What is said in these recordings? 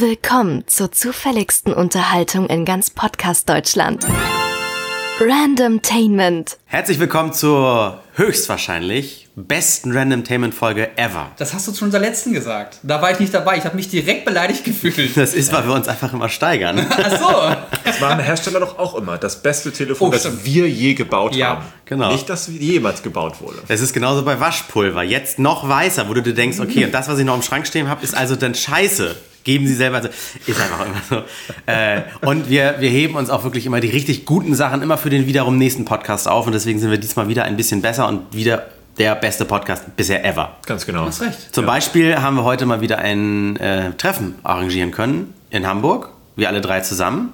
Willkommen zur zufälligsten Unterhaltung in ganz Podcast Deutschland. Randomtainment. Herzlich willkommen zur höchstwahrscheinlich besten Randomtainment-Folge ever. Das hast du zu unserer letzten gesagt. Da war ich nicht dabei. Ich habe mich direkt beleidigt gefühlt. Das ist, weil wir uns einfach immer steigern. Ach so. Das waren Hersteller doch auch immer das beste Telefon, Oh, das stimmt. wir je gebaut Ja, haben. genau. Nicht, das jemals gebaut wurde. Es ist genauso bei Waschpulver. Jetzt noch weißer, wo du dir denkst, okay, und das, was ich noch im Schrank stehen habe, ist also dann scheiße. Geben sie selber. Also, ist einfach immer so. Äh, und wir, wir heben uns auch wirklich immer die richtig guten Sachen immer für den wiederum nächsten Podcast auf. Und deswegen sind wir diesmal wieder ein bisschen besser und wieder der beste Podcast bisher ever. Ganz genau. Du hast recht. Zum Beispiel haben wir heute mal wieder ein äh, Treffen arrangieren können in Hamburg. Wir alle drei zusammen.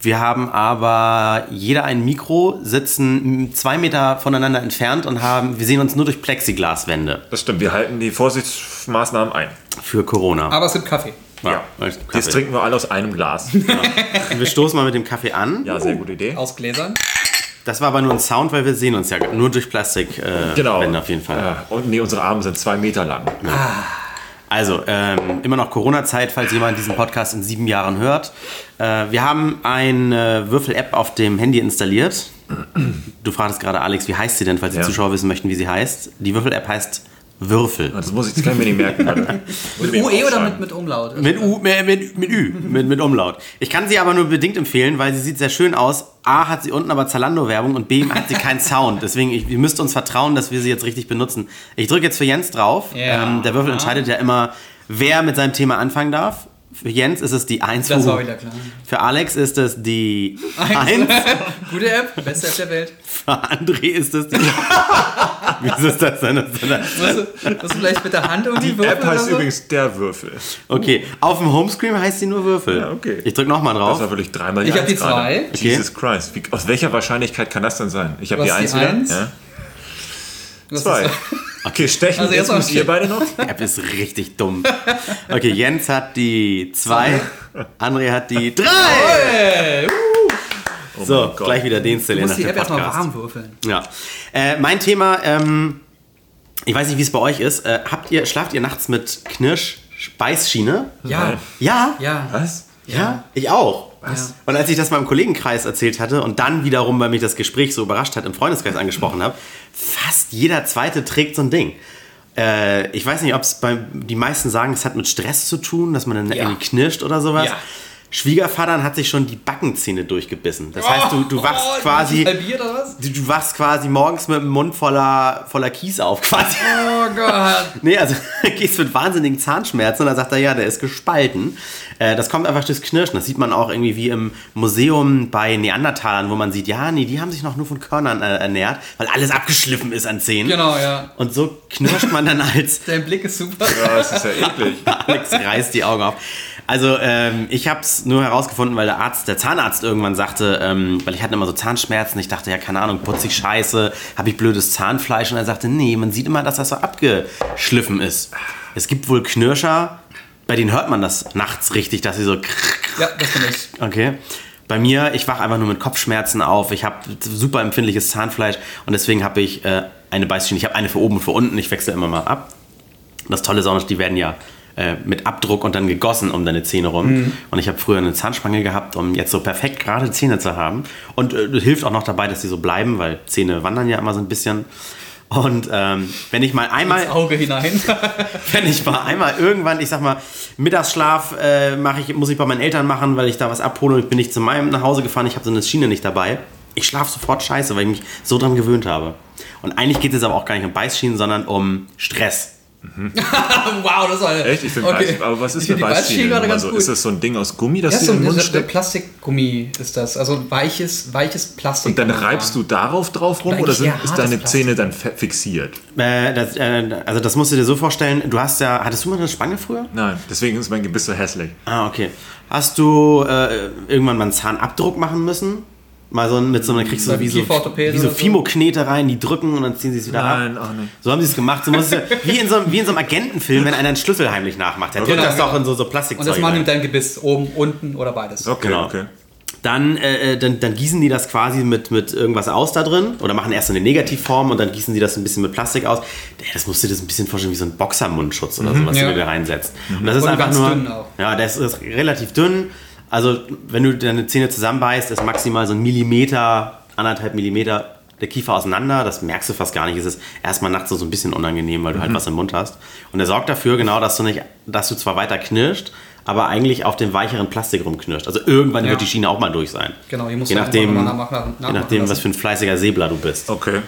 Wir haben aber jeder ein Mikro, sitzen zwei Meter voneinander entfernt und haben, wir sehen uns nur durch Plexiglaswände Das stimmt, wir halten die Vorsichtsmaßnahmen ein. für Corona. Aber es gibt Kaffee. Ja. Jetzt trinken wir alle aus einem Glas. wir stoßen mal mit dem Kaffee an. Ja, sehr gute Idee. Aus Gläsern. Das war aber nur ein Sound, weil wir sehen uns ja nur durch Plastik äh, Genau. Wände auf jeden Fall. Ja, und nee, unsere Arme sind zwei Meter lang. Also, ähm, immer noch Corona-Zeit, falls jemand diesen Podcast in sieben Jahren hört. Äh, wir haben eine Würfel-App auf dem Handy installiert. Du fragtest gerade, Alex, wie heißt sie denn, falls die Ja. Zuschauer wissen möchten, wie sie heißt. Die Würfel-App heißt Würfel. Das muss ich, das kann ich mir nicht merken. Mit UE oder mit, mit Umlaut? Mit, U, mit, mit, mit Ü, mit, mit Umlaut. Ich kann sie aber nur bedingt empfehlen, weil sie sieht sehr schön aus. A hat sie unten aber Zalando-Werbung und B hat sie keinen Sound. Deswegen, ich, ihr müsst uns vertrauen, dass wir sie jetzt richtig benutzen. Ich drücke jetzt für Jens drauf. Ja. Ähm, der Würfel entscheidet ja immer, wer mit seinem Thema anfangen darf. Für Jens ist es die 1. Das war wieder klar. Für Alex ist es die 1. Gute App, beste App der Welt. Für André ist es die... Wieso ist das denn? Das ist denn- Musst du, musst du vielleicht mit der Hand irgendwie Die würfeln App heißt oder so? übrigens der Würfel. Okay, auf dem Homescreen heißt sie nur Würfel. Ja, okay. Ich drück nochmal Das drauf. war wirklich dreimal Ich hab Eins die gerade. zwei. Okay. Jesus Christ. Wie, aus welcher Wahrscheinlichkeit kann das denn sein? Ich habe die hast Eins die wieder. Eins. Ja. Das Zwei. Okay, stechen. Also jetzt müsst ihr beide noch. Die App ist richtig dumm. Okay, Jens hat die 2, André hat die 3. Hey, uh, Oh So, gleich wieder den du installieren musst die App erstmal warm würfeln. Ja. Äh, mein Thema, ähm, ich weiß nicht, wie es bei euch ist. Äh, habt ihr, schlaft ihr nachts mit Knirsch-Beißschiene? Ja. Ja? Ja. Was? Ja, ich auch. Was? Und als ich das meinem Kollegenkreis erzählt hatte und dann wiederum, weil mich das Gespräch so überrascht hat, im Freundeskreis angesprochen habe, fast jeder Zweite trägt so ein Ding. Äh, ich weiß nicht, ob es bei die meisten sagen, es hat mit Stress zu tun, dass man dann Ja. irgendwie knirscht oder sowas. Ja. Schwiegervater hat sich schon die Backenzähne durchgebissen. Das heißt, du, du wachst Oh, quasi, was? du, du wachst quasi morgens mit dem Mund voller, voller Kies auf, quasi. Oh Gott. Nee, also gehst mit wahnsinnigen Zahnschmerzen und dann sagt er, ja, der ist gespalten. Äh, das kommt einfach durchs Knirschen. Das sieht man auch irgendwie wie im Museum bei Neandertalern, wo man sieht, ja, nee, die haben sich noch nur von Körnern äh, ernährt, weil alles abgeschliffen ist an Zähnen. Genau, ja. Und so knirscht man dann als Dein Blick ist super. Ja, das ist ja eklig. Alex reißt die Augen auf. Also ähm, ich habe es nur herausgefunden, weil der Arzt, der Zahnarzt irgendwann sagte, ähm, weil ich hatte immer so Zahnschmerzen, ich dachte, ja, keine Ahnung, putze ich scheiße, habe ich blödes Zahnfleisch und er sagte, nee, man sieht immer, dass das so abgeschliffen ist. Es gibt wohl Knirscher, bei denen hört man das nachts richtig, dass sie so Ja, das bin ich. Okay. Bei mir, ich wache einfach nur mit Kopfschmerzen auf. Ich habe super empfindliches Zahnfleisch und deswegen habe ich äh, eine Beißschiene. Ich habe eine für oben und für unten. Ich wechsle immer mal ab. Das Tolle ist auch noch, die werden ja äh, mit Abdruck und dann gegossen um deine Zähne rum. Und ich habe früher eine Zahnspange gehabt, um jetzt so perfekt gerade Zähne zu haben. Und äh, das hilft auch noch dabei, dass sie so bleiben, weil Zähne wandern ja immer so ein bisschen. Und ähm, wenn ich mal einmal Ins Auge hinein. wenn ich mal einmal irgendwann, ich sag mal, Mittagsschlaf äh, mache ich, muss ich bei meinen Eltern machen, weil ich da was abhole und ich bin nicht zu meinem nach Hause gefahren, ich habe so eine Schiene nicht dabei. Ich schlafe sofort scheiße, weil ich mich so dran gewöhnt habe. Und eigentlich geht es aber auch gar nicht um Beißschienen, sondern um Stress. wow, das war eine. Echt? Ich finde okay. Aber was ist Ich eine find die Beißschiene? gerade Nur mal ganz so, gut. Ist das so ein Ding aus Gummi, das Ja, dir so in den Mund steckt? Plastikgummi ist das. Also weiches, weiches Plastik. Und dann reibst du darauf drauf rum oder sind, ist deine Plastik. Zähne dann fixiert? Äh, das, äh, also das musst du dir so vorstellen, du hast ja, hattest du mal eine Spange früher? Nein, deswegen ist mein Gebiss so hässlich. Ah, okay. Hast du äh, irgendwann mal einen Zahnabdruck machen müssen? Mal so mit so einer kriegst du Beim wie so, wie so so? Fimo-Knete rein, die drücken und dann ziehen sie es wieder Nein, ab. auch nicht. So haben sie es gemacht. So muss es ja, wie, in so, einem- wie in so einem Agentenfilm, wenn einer einen Schlüssel heimlich nachmacht. Der drückt Genau, das doch genau. in so, so Und Plastikzeug das machen die mit deinem Gebiss. Oben, unten oder beides. Okay, Genau. okay. Dann, äh, äh, dann, dann gießen die das quasi mit, mit irgendwas aus da drin oder machen erst eine Negativform und dann gießen die das ein bisschen mit Plastik aus. Das musst du dir das ein bisschen vorstellen wie so ein Boxermundschutz oder so, was Ja. du dir da reinsetzt. Und das ist Und einfach ganz nur. dünn auch. Ja, das ist relativ dünn. Also, wenn du deine Zähne zusammenbeißt, ist maximal so ein Millimeter, anderthalb Millimeter der Kiefer auseinander. Das merkst du fast gar nicht. Es ist erstmal nachts so ein bisschen unangenehm, weil du halt was im Mund hast. Und er sorgt dafür genau, dass du nicht, dass du zwar weiter knirscht, aber eigentlich auf dem weicheren Plastik rumknirscht. Also irgendwann Ja. wird die Schiene auch mal durch sein. Genau, hier musst je nachdem, mal nachmachen- je nachmachen nachdem was für ein fleißiger Säbler du bist. Okay.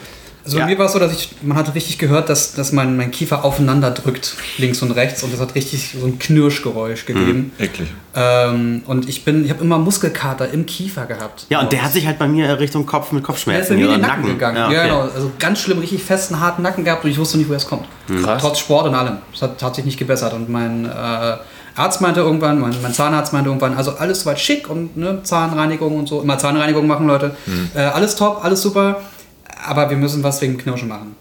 Also Ja. bei mir war es so, dass ich, man hat richtig gehört, dass, dass mein, mein Kiefer aufeinander drückt, links und rechts, und das hat richtig so ein Knirschgeräusch gegeben. Eklig. Ähm, und ich bin, ich habe immer Muskelkater im Kiefer gehabt. Ja, und der hat sich halt bei mir Richtung Kopf mit Der ist Kopfschmerzen bei mir in den oder Nacken, gegangen. Ja, Ja, okay. genau. Also ganz schlimm, richtig festen, harten Nacken gehabt und ich wusste nicht, woher es kommt. Krass. Trotz Sport und allem. Es hat, hat sich nicht gebessert. Und mein äh, Arzt meinte irgendwann, mein, mein Zahnarzt meinte irgendwann, also alles soweit schick und ne, Zahnreinigung und so. Immer Zahnreinigung machen, Leute. Äh, alles top, alles super. Aber wir müssen was wegen Knirschen machen.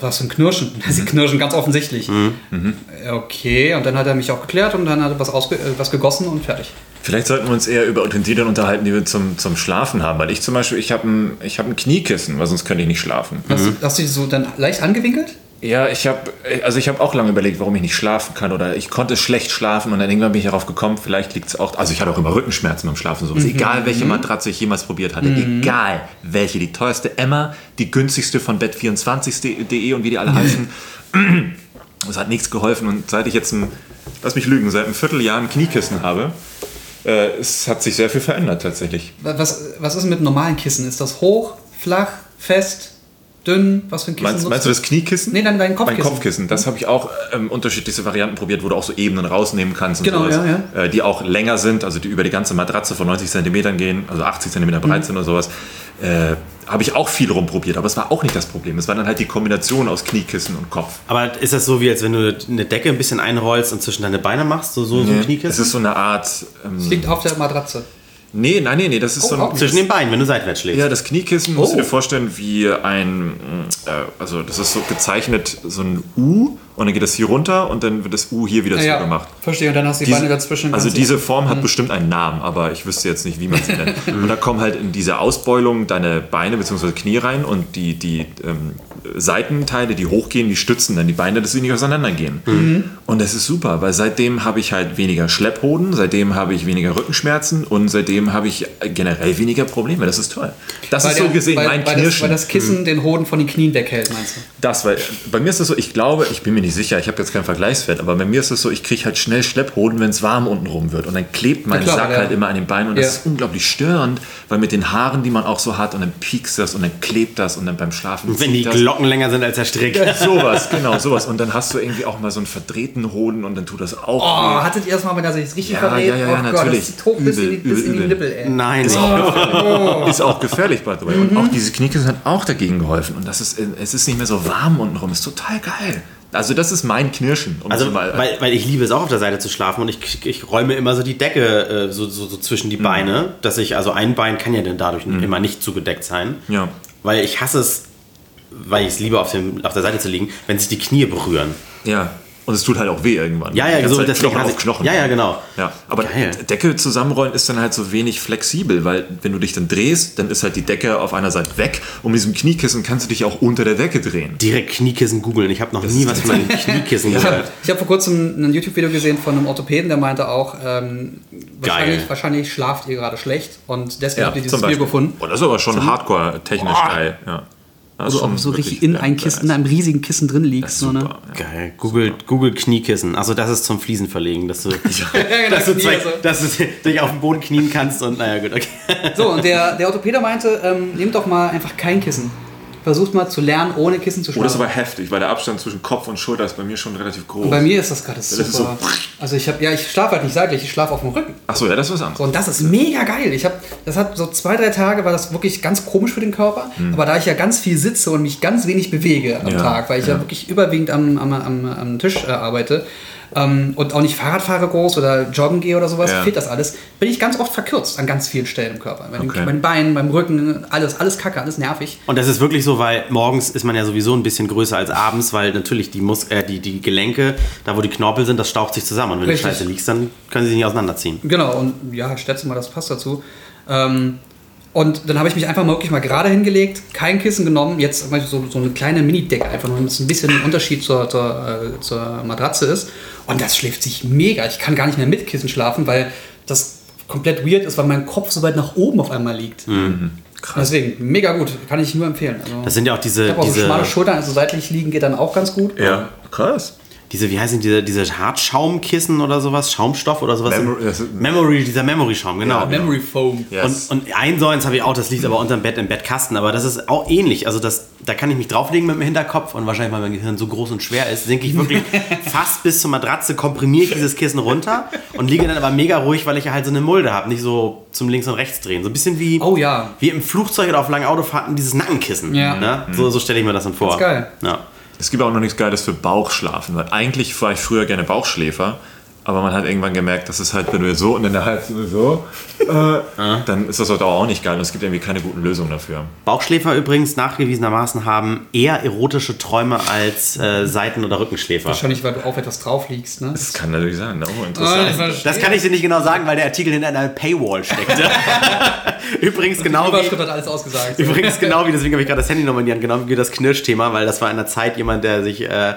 Was für ein Knirschen? Sie knirschen ganz offensichtlich. Äh, Okay, und dann hat er mich auch geklärt und dann hat er was, ausge äh, was gegossen und fertig. Vielleicht sollten wir uns eher über Utensilien unterhalten, die wir zum, zum Schlafen haben. Weil ich zum Beispiel, ich habe ein, ich hab ein Kniekissen, weil sonst könnte ich nicht schlafen. Hast, du- hast du die so dann leicht angewinkelt? Ja, ich habe also ich habe auch lange überlegt, warum ich nicht schlafen kann oder ich konnte schlecht schlafen und dann irgendwann bin ich darauf gekommen, vielleicht liegt es auch, also ich hatte auch immer Rückenschmerzen beim Schlafen, sowas. Egal welche Matratze ich jemals probiert hatte, egal welche, die teuerste Emma, die günstigste von bet24.de und wie die alle heißen, es hat nichts geholfen und seit ich jetzt ein, lass mich lügen, seit einem Vierteljahr ein Kniekissen habe, äh, es hat sich sehr viel verändert tatsächlich. Was, was ist mit normalen Kissen? Ist das hoch, flach, fest, dünn? Was für ein Kissen Meinst, meinst du das Kniekissen? Nee, nein, dein Mein Kopfkissen. Kopfkissen. Das habe ich auch ähm, unterschiedlichste Varianten probiert, wo du auch so Ebenen rausnehmen kannst und Genau, sowas. ja, Äh, die auch länger sind, also die über die ganze Matratze von 90 cm gehen, also 80 cm Mhm. breit sind oder sowas. Äh, habe ich auch viel rumprobiert, aber es war auch nicht das Problem. Es war dann halt die Kombination aus Kniekissen und Kopf. Aber ist das so, wie als wenn du eine Decke ein bisschen einrollst und zwischen deine Beine machst? So, so, so ein Es Kniekissen? ist so eine Art. Ähm, Liegt auf der Matratze. Nee, nein, nee, nee, das ist Oh, so auch ein. Zwischen den Beinen, wenn du seitwärts schlägst. Ja, das Kniekissen musst du Oh. dir vorstellen wie ein, äh, also das ist so gezeichnet, so ein U und dann geht das hier runter und dann wird das U hier wieder Ja, zugemacht. verstehe. Und dann hast du die Diese- Beine dazwischen. Also diese Form hat bestimmt einen Namen, aber ich wüsste jetzt nicht, wie man sie nennt. und da kommen halt in diese Ausbeulung deine Beine bzw. Knie rein und die, die ähm, Seitenteile, die hochgehen, die stützen dann die Beine, dass sie nicht auseinandergehen. Und das ist super, weil seitdem habe ich halt weniger Schlepphoden, seitdem habe ich weniger Rückenschmerzen und seitdem habe ich generell weniger Probleme. Das ist toll. Das weil ist so der- gesehen weil, mein weil das, Knirschen. weil das Kissen den Hoden von den Knien weghält, meinst du? Das, weil bei mir ist es so, ich glaube, ich bin mir nicht sicher, ich habe jetzt keinen Vergleichswert, aber bei mir ist es so, ich kriege halt schnell Schlepphoden, wenn es warm unten rum wird. Und dann klebt mein Ja, klar, Sack ja. halt immer an den Beinen und Ja. das ist unglaublich störend, weil mit den Haaren, die man auch so hat, und dann piekst das und dann klebt das und dann beim Schlafen. wenn die das. Glocken länger sind als der Strick. Sowas, genau, sowas. Und dann hast du irgendwie auch mal so einen verdrehten Hoden und dann tut das auch Oh, weh. hattet ihr das mal, wenn er sich richtig Ja, verdreht? ja, ja, ja, oh Gott, natürlich. das hoch bis, in die, Übel, bis in die übel, Nippel, ey. Nein, Ist auch gefährlich, by the way. Und auch diese Kniekissen hat auch dagegen geholfen. Und das ist, es ist nicht mehr so warm unten rum. Ist total geil. Also das ist mein Knirschen. Um Also, so mal, weil, weil ich liebe es auch auf der Seite zu schlafen und ich, ich räume immer so die Decke äh, so, so, so zwischen Mhm. die Beine, dass ich, also ein Bein kann ja dann dadurch immer nicht zugedeckt sein. Ja. Weil ich hasse es, weil ich es liebe, auf, dem, auf der Seite zu liegen, wenn sich die Knie berühren. Ja. Und es tut halt auch weh irgendwann. Ja, ja, so, deswegen Knochen auf Knochen. Ja, ja, genau. Ja, aber Geil. Decke zusammenrollen ist dann halt so wenig flexibel, weil wenn du dich dann drehst, dann ist halt die Decke auf einer Seite weg und mit diesem Kniekissen kannst du dich auch unter der Decke drehen. Direkt Kniekissen googeln. Ich habe noch nie was von einem Kniekissen Ich habe gehört. ich hab vor kurzem ein YouTube-Video gesehen von einem Orthopäden, der meinte auch, ähm, wahrscheinlich, wahrscheinlich schlaft ihr gerade schlecht und deswegen habt ihr dieses Beispiel. gefunden. Oh, das ist aber schon hardcore technisch Boah. geil. Ja. Also auch so richtig in ein Kissen, in einem riesigen Kissen drin liegst. So, ne? Super. Geil. Google, Google Kniekissen. Also das ist zum Fliesen verlegen, dass du, dass, du zwei, also. dass du dich auf den Boden knien kannst und naja gut, okay. So, und der, der Orthopäde meinte, ähm, nehmt doch mal einfach kein Kissen. Versucht mal zu lernen, ohne Kissen zu Oh, das schlafen. aber heftig, weil der Abstand zwischen Kopf und Schulter ist bei mir schon relativ groß. und bei mir ist das gerade super. ist so- also ich habe, ja, ich schlafe halt nicht seitlich, ich schlafe auf dem Rücken. Achso, ja, das ist was So, anderes. und das ist mega geil. Ich habe, das hat so zwei, drei Tage war das wirklich ganz komisch für den Körper. Aber da ich ja ganz viel sitze und mich ganz wenig bewege am Ja, Tag, weil ich ja, ja. wirklich überwiegend am, am, am, am Tisch äh, arbeite, ähm, und auch nicht Fahrrad fahre groß oder joggen gehe oder sowas, Ja. fehlt das alles, bin ich ganz oft verkürzt an ganz vielen Stellen im Körper. Bei den, Okay. bei den Beinen, beim Rücken, alles, alles kacke, alles nervig. Und das ist wirklich so, weil morgens ist man ja sowieso ein bisschen größer als abends, weil natürlich die, Mus äh, die, die Gelenke, da wo die Knorpel sind, das staucht sich zusammen. Und wenn Richtig. du scheiße liegst, dann können sie sich nicht auseinanderziehen. Genau, und ja, ich schätze mal, das passt dazu. Ähm, und dann habe ich mich einfach mal wirklich mal gerade hingelegt, kein Kissen genommen, jetzt mal so, so eine kleine Mini-Decke, einfach nur, damit es ein bisschen ein Unterschied zur, zur, äh, zur Matratze ist. Und das schläft sich mega. Ich kann gar nicht mehr mit Kissen schlafen, weil das komplett weird ist, weil mein Kopf so weit nach oben auf einmal liegt. Deswegen, mega gut, kann ich nur empfehlen. Also, Das sind ja auch diese, ich habe auch so schmale diese, Schultern, also seitlich liegen geht dann auch ganz gut. Ja, krass. Diese, wie heißen diese, diese Hartschaumkissen oder sowas, Schaumstoff oder sowas? Memo- ist- Memory, dieser Memory-Schaum, genau. Ja, Memory Foam. Yes. Und, und ein so eins habe ich auch, das liegt aber unterm Bett im Bettkasten, aber das ist auch ähnlich. Also das, da kann ich mich drauflegen mit dem Hinterkopf und wahrscheinlich, weil mein Gehirn so groß und schwer ist, sinke ich wirklich fast bis zur Matratze, komprimiere ich dieses Kissen runter und liege dann aber mega ruhig, weil ich ja halt so eine Mulde habe, nicht so zum Links und Rechts drehen. So ein bisschen wie, Oh ja. wie im Flugzeug oder auf langen Autofahrten dieses Nackenkissen. Ja. Ne? So, so stelle ich mir das dann vor. Das ist geil. Ja. Es gibt auch noch nichts Geiles für Bauchschlafen, weil eigentlich war ich früher gerne Bauchschläfer, aber man hat irgendwann gemerkt, dass es halt, wenn du so und dann der Hals so, äh, dann ist das halt auch nicht geil und es gibt irgendwie keine guten Lösungen dafür. Bauchschläfer übrigens nachgewiesenermaßen haben eher erotische Träume als äh, Seiten- oder Rückenschläfer. Wahrscheinlich, weil du auf etwas drauf liegst. Ne? Das kann natürlich sein, oh, Ah, interessant. ich verstehe. Das kann ich dir nicht genau sagen, weil der Artikel hinter einer Paywall steckte. Übrigens genau wie, hat alles ausgesagt. übrigens genau wie, deswegen habe ich gerade das Handy nochmal in die Hand genommen, wie das Knirschthema, weil das war in der Zeit jemand, der sich äh,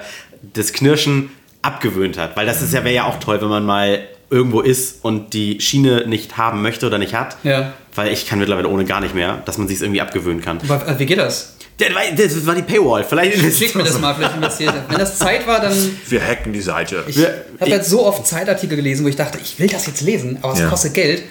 das Knirschen abgewöhnt hat. Weil das ist ja, wäre ja auch toll, wenn man mal irgendwo ist und die Schiene nicht haben möchte oder nicht hat. Ja. Weil ich kann mittlerweile ohne gar nicht mehr, dass man sich irgendwie abgewöhnen kann. Aber, äh, wie geht das? Das war die Paywall. Vielleicht Schick mir das mal, vielleicht investiert. Wenn das Zeit war, dann. Wir hacken die Seite. Ich Wir- habe jetzt so oft Zeitartikel gelesen, wo ich dachte, ich will das jetzt lesen, aber es Ja. kostet Geld.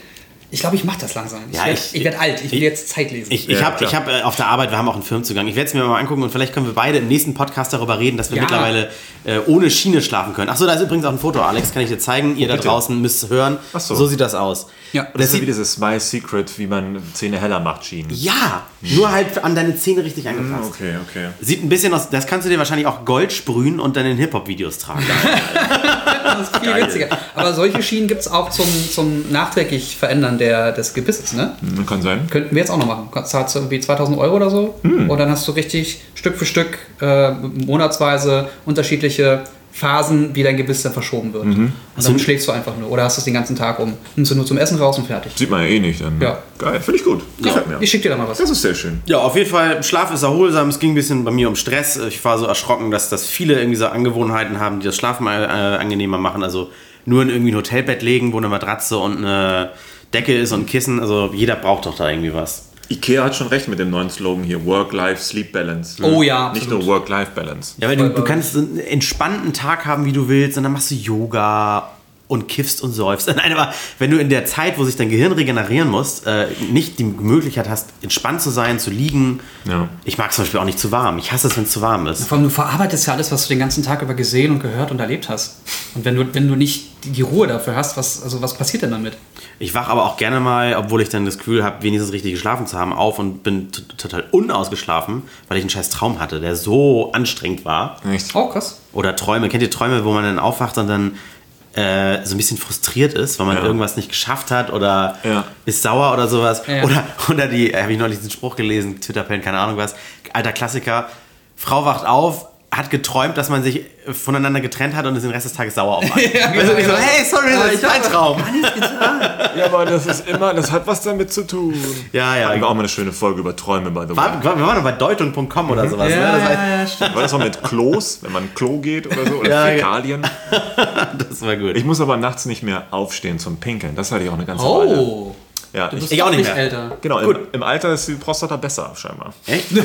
Ich glaube, ich mache das langsam. Ich Ja, werde ich- werd alt, ich will jetzt Zeit lesen. Ich, ich Ja, habe hab, äh, auf der Arbeit, wir haben auch einen Firmenzugang. Ich werde es mir mal angucken und vielleicht können wir beide im nächsten Podcast darüber reden, dass wir Ja. mittlerweile äh, ohne Schiene schlafen können. Achso, da ist übrigens auch ein Foto, Alex, kann ich dir zeigen. Ihr da bitte. draußen müsst es hören. Ach so. so sieht das aus. Ja. Und Das das ist wie dieses My Secret, wie man Zähne heller macht, Schienen. ja, nur halt an deine Zähne richtig angepasst. Okay, okay. Sieht ein bisschen aus, das kannst du dir wahrscheinlich auch Gold sprühen und dann in Hip-Hop-Videos tragen. das ist viel witziger. Aber solche Schienen gibt es auch zum, zum nachträglich Verändern der, des Gebisses. Ne? Hm, Kann sein. Könnten wir jetzt auch noch machen. Zahlst du irgendwie 2000 Euro oder so Hm. und dann hast du richtig Stück für Stück äh, monatsweise unterschiedliche Phasen, wie dein Gebiss dann verschoben wird. Mhm. Und dann schläfst du einfach nur. Oder hast du es den ganzen Tag um. Nimmst du nur zum Essen raus und fertig. Sieht man ja eh nicht. Dann. Ja. Geil, finde ich gut. Gefällt mir. Ich schicke dir da mal was. Das ist sehr schön. Ja, auf jeden Fall, Schlaf ist erholsam. Es ging ein bisschen bei mir um Stress. Ich war so erschrocken, dass, dass viele irgendwie so Angewohnheiten haben, die das Schlafen äh, angenehmer machen. Also nur in irgendwie ein Hotelbett legen, wo eine Matratze und eine Decke ist und ein Kissen. Also jeder braucht doch da irgendwie was. Ikea hat schon recht mit dem neuen Slogan hier: Work-Life-Sleep-Balance. Oh ja, Nicht absolut. nur Work-Life-Balance. Ja, weil du, du kannst einen entspannten Tag haben, wie du willst, und dann machst du Yoga und kiffst und säufst. Nein, aber wenn du in der Zeit, wo sich dein Gehirn regenerieren muss, äh, nicht die Möglichkeit hast, entspannt zu sein, zu liegen. Ja. Ich mag zum Beispiel auch nicht zu warm. Ich hasse es, wenn es zu warm ist. Vor allem, du verarbeitest ja alles, was du den ganzen Tag über gesehen und gehört und erlebt hast. Und wenn du, wenn du nicht die, die Ruhe dafür hast, was, also was passiert denn damit? Ich wach aber auch gerne mal, obwohl ich dann das Gefühl habe, wenigstens richtig geschlafen zu haben, auf und bin total unausgeschlafen, weil ich einen scheiß Traum hatte, der so anstrengend war. Echt? Oh, krass. Oder Träume. Kennt ihr Träume, wo man dann aufwacht und dann äh, so ein bisschen frustriert ist, weil man Ja. irgendwas nicht geschafft hat oder Ja. ist sauer oder sowas? Ja. Oder, oder die, habe ich neulich diesen Spruch gelesen, Twitter-Pen, keine Ahnung was, alter Klassiker, Frau wacht auf, hat geträumt, dass man sich voneinander getrennt hat und ist den Rest des Tages sauer auf einen. Ja, also ich so, genau. hey, sorry, das ich ist dein hab- Traum. Ja, aber das ist immer, das hat was damit zu tun. Ja, ja. Hatten wir auch mal eine schöne Folge über Träume, by the way. War, war, wir waren noch bei deutung.com oder sowas. Ja, ne? das, heißt, ja, ja, stimmt. War das auch mit Klos, wenn man Klo geht oder so? Oder Ja, ja. Fäkalien? das war gut. Ich muss aber nachts nicht mehr aufstehen zum Pinkeln. Das hatte ich auch eine ganze Weile. Ja, du ich, bist ich auch nicht mehr. älter. genau, im, im Alter ist die Prostata besser, scheinbar. Echt? It.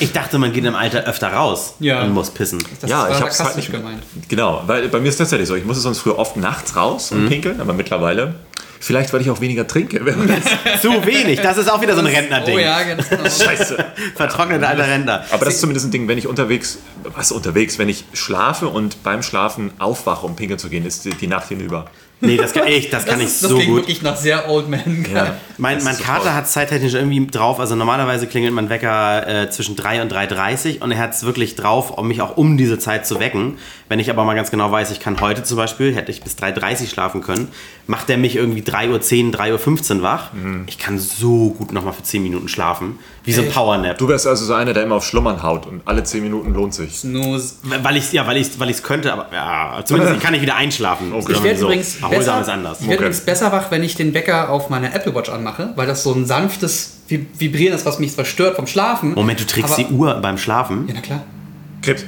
Ich dachte, man geht im Alter öfter raus Ja. und muss pissen. Das ja, war ich hab's halt nicht mehr. gemeint. Genau, weil bei mir ist tatsächlich so. Ich musste sonst früher oft nachts raus und pinkeln, aber mittlerweile, vielleicht weil ich auch weniger trinke. Zu wenig, das ist auch wieder so ein Rentner-Ding. Oh ja, ganz genau. Scheiße. Vertrocknete alter Rentner. Aber das ist zumindest ein Ding, wenn ich unterwegs, was unterwegs, wenn ich schlafe und beim Schlafen aufwache, um pinkeln zu gehen, ist die Nacht hinüber. Nee, das kann ich, das kann ich ist- das so klingt gut. wirklich nach sehr Old Man. Ja. Mein, Das mein Kater hat zeittechnisch irgendwie drauf, also normalerweise klingelt mein Wecker äh, zwischen 3 und 3.30 und er hat es wirklich drauf, um mich auch um diese Zeit zu wecken. Wenn ich aber mal ganz genau weiß, ich kann heute zum Beispiel, hätte ich bis 3.30 schlafen können, macht er mich irgendwie 3.10 Uhr, 3.15 Uhr wach. Mhm. Ich kann so gut nochmal für 10 Minuten schlafen. Wie so ein Ey. Powernap. Du wärst also so einer, der immer auf Schlummern haut und alle 10 Minuten lohnt sich. Snooze. Weil ich ja, weil ich weil es könnte, aber ja, zumindest kann ich wieder einschlafen. Okay. Ich werde so. übrigens besser, ist anders. ich werd Okay. übrigens besser wach, wenn ich den Wecker auf meiner Apple Watch anmache, weil das so ein sanftes Vi- Vibrieren ist, was mich zwar stört vom Schlafen. Moment, du trägst aber, die Uhr beim Schlafen? Ja, na klar. Krebs.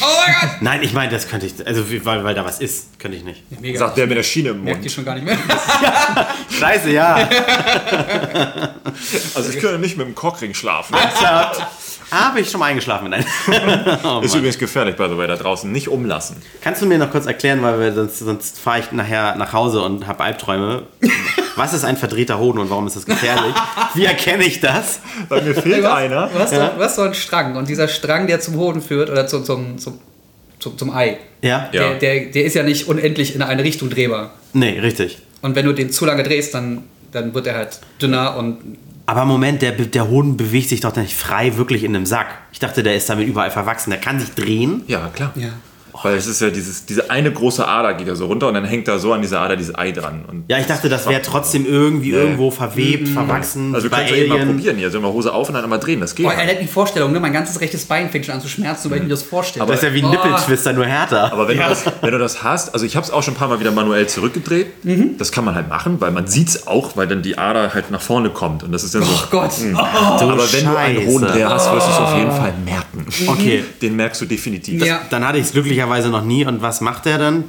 Oh mein Gott! Nein, ich meine, das könnte ich, also weil, weil da was ist, könnte ich nicht. Mega. Sagt der mit der Schiene im Merkt die Mund. schon gar nicht mehr. Scheiße, ja. Also ich könnte nicht mit dem Cockring schlafen. Habe ich schon mal eingeschlafen mit einem. Ist übrigens gefährlich, by the way, da draußen. Nicht umlassen. Kannst du mir noch kurz erklären, weil wir sonst, sonst fahre ich nachher nach Hause und habe Albträume. Was ist ein verdrehter Hoden und warum ist das gefährlich? Wie erkenne ich das? Weil mir fehlt einer. du, hast so, du hast so einen Strang und dieser Strang, der zum Hoden führt oder zum, zum, zum, zum, zum Ei, Ja? Ja. der, der, der ist ja nicht unendlich in eine Richtung drehbar. Nee, richtig. Und wenn du den zu lange drehst, dann, dann wird er halt dünner und Aber Moment, der, der Hoden bewegt sich doch nicht frei wirklich in einem Sack. Ich dachte, der ist damit überall verwachsen. Der kann sich drehen. Ja, klar. ja. Weil es ist ja dieses, diese eine große Ader geht ja so runter und dann hängt da so an dieser Ader dieses Ei dran. Und Ja, ich dachte, das wäre trotzdem irgendwie irgendwo verwebt, verwachsen. also du bei kannst ja eben mal probieren hier. Also immer Hose auf und dann einmal drehen. Das geht. Boah, er hat die Vorstellung, ne? mein ganzes rechtes Bein fängt schon an zu schmerzen, weil ich mir das vorstelle. Das ist ja wie ein Oh. Nippeltwister, nur härter. Aber wenn, du das, wenn du das hast, also ich habe es auch schon ein paar Mal wieder manuell zurückgedreht. Das kann man halt machen, weil man sieht es auch, weil dann die Ader halt nach vorne kommt. Und das ist dann so. Oh Gott. Du Aber wenn du einen Scheiße. Hodendreher hast, wirst du es auf jeden Fall merken. Okay. Den merkst du definitiv. Ja. Dann hatte ich es glücklicherweise noch nie. Und was macht der dann?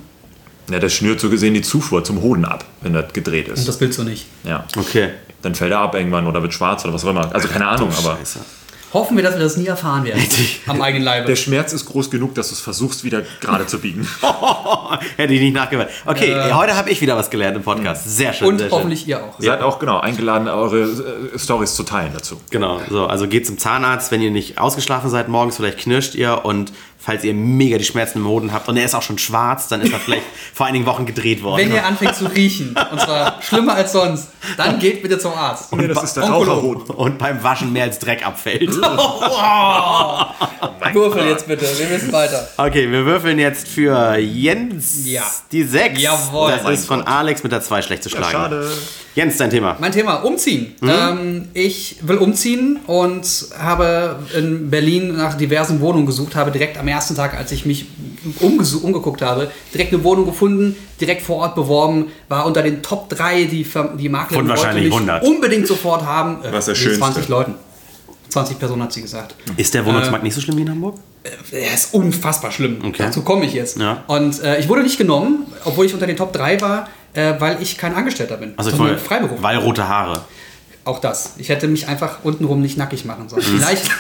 Ja, das schnürt so gesehen die Zufuhr zum Hoden ab, wenn das gedreht Und ist. das willst du nicht. Ja. Okay. Dann fällt er ab irgendwann oder wird schwarz oder was auch immer. Also keine Ahnung, aber Scheiße. Hoffen wir, dass wir das nie erfahren werden. Am eigenen Leibe. der Schmerz ist groß genug, dass du es versuchst, wieder gerade zu biegen. Hätte ich nicht nachgehört. Okay, heute habe ich wieder was gelernt im Podcast. Sehr schön. Und sehr schön. hoffentlich ihr auch. Seid auch genau eingeladen, eure äh, Stories zu teilen dazu. Genau, so, also geht zum Zahnarzt, wenn ihr nicht ausgeschlafen seid morgens, vielleicht knirscht ihr und falls ihr mega die Schmerzen im Hoden habt und er ist auch schon schwarz, dann ist er vielleicht vor einigen Wochen gedreht worden. Wenn ihr anfängt zu riechen, und zwar schlimmer als sonst, dann geht bitte zum Arzt. Nee, das ist der. Raucherhoden. und beim Waschen mehr als Dreck abfällt. Würfel jetzt bitte, wir müssen weiter. Okay, wir würfeln jetzt für Jens Ja. die 6. Jawohl. Das ist von Gott. Alex mit der 2 schlecht zu schlagen. Schade. Jens, dein Thema. Mein Thema, umziehen. Ähm, ich will umziehen und habe in Berlin nach diversen Wohnungen gesucht, habe direkt am ersten Tag, als ich mich umgeguckt habe, direkt eine Wohnung gefunden, direkt vor Ort beworben, war unter den Top 3, die, die Maklerin Von wahrscheinlich mich 100. unbedingt sofort haben. Äh, Was der nee, Schönste. 20 Leuten. 20 Personen hat sie gesagt. Ist der Wohnungsmarkt nicht so schlimm wie in Hamburg? Er ist unfassbar schlimm. Okay. Dazu komme ich jetzt. Ja. Und äh, ich wurde nicht genommen, obwohl ich unter den Top 3 war, äh, weil ich kein Angestellter bin, Also ich sondern Freiberuf. Weil rote Haare. Auch das. Ich hätte mich einfach untenrum nicht nackig machen sollen. Vielleicht.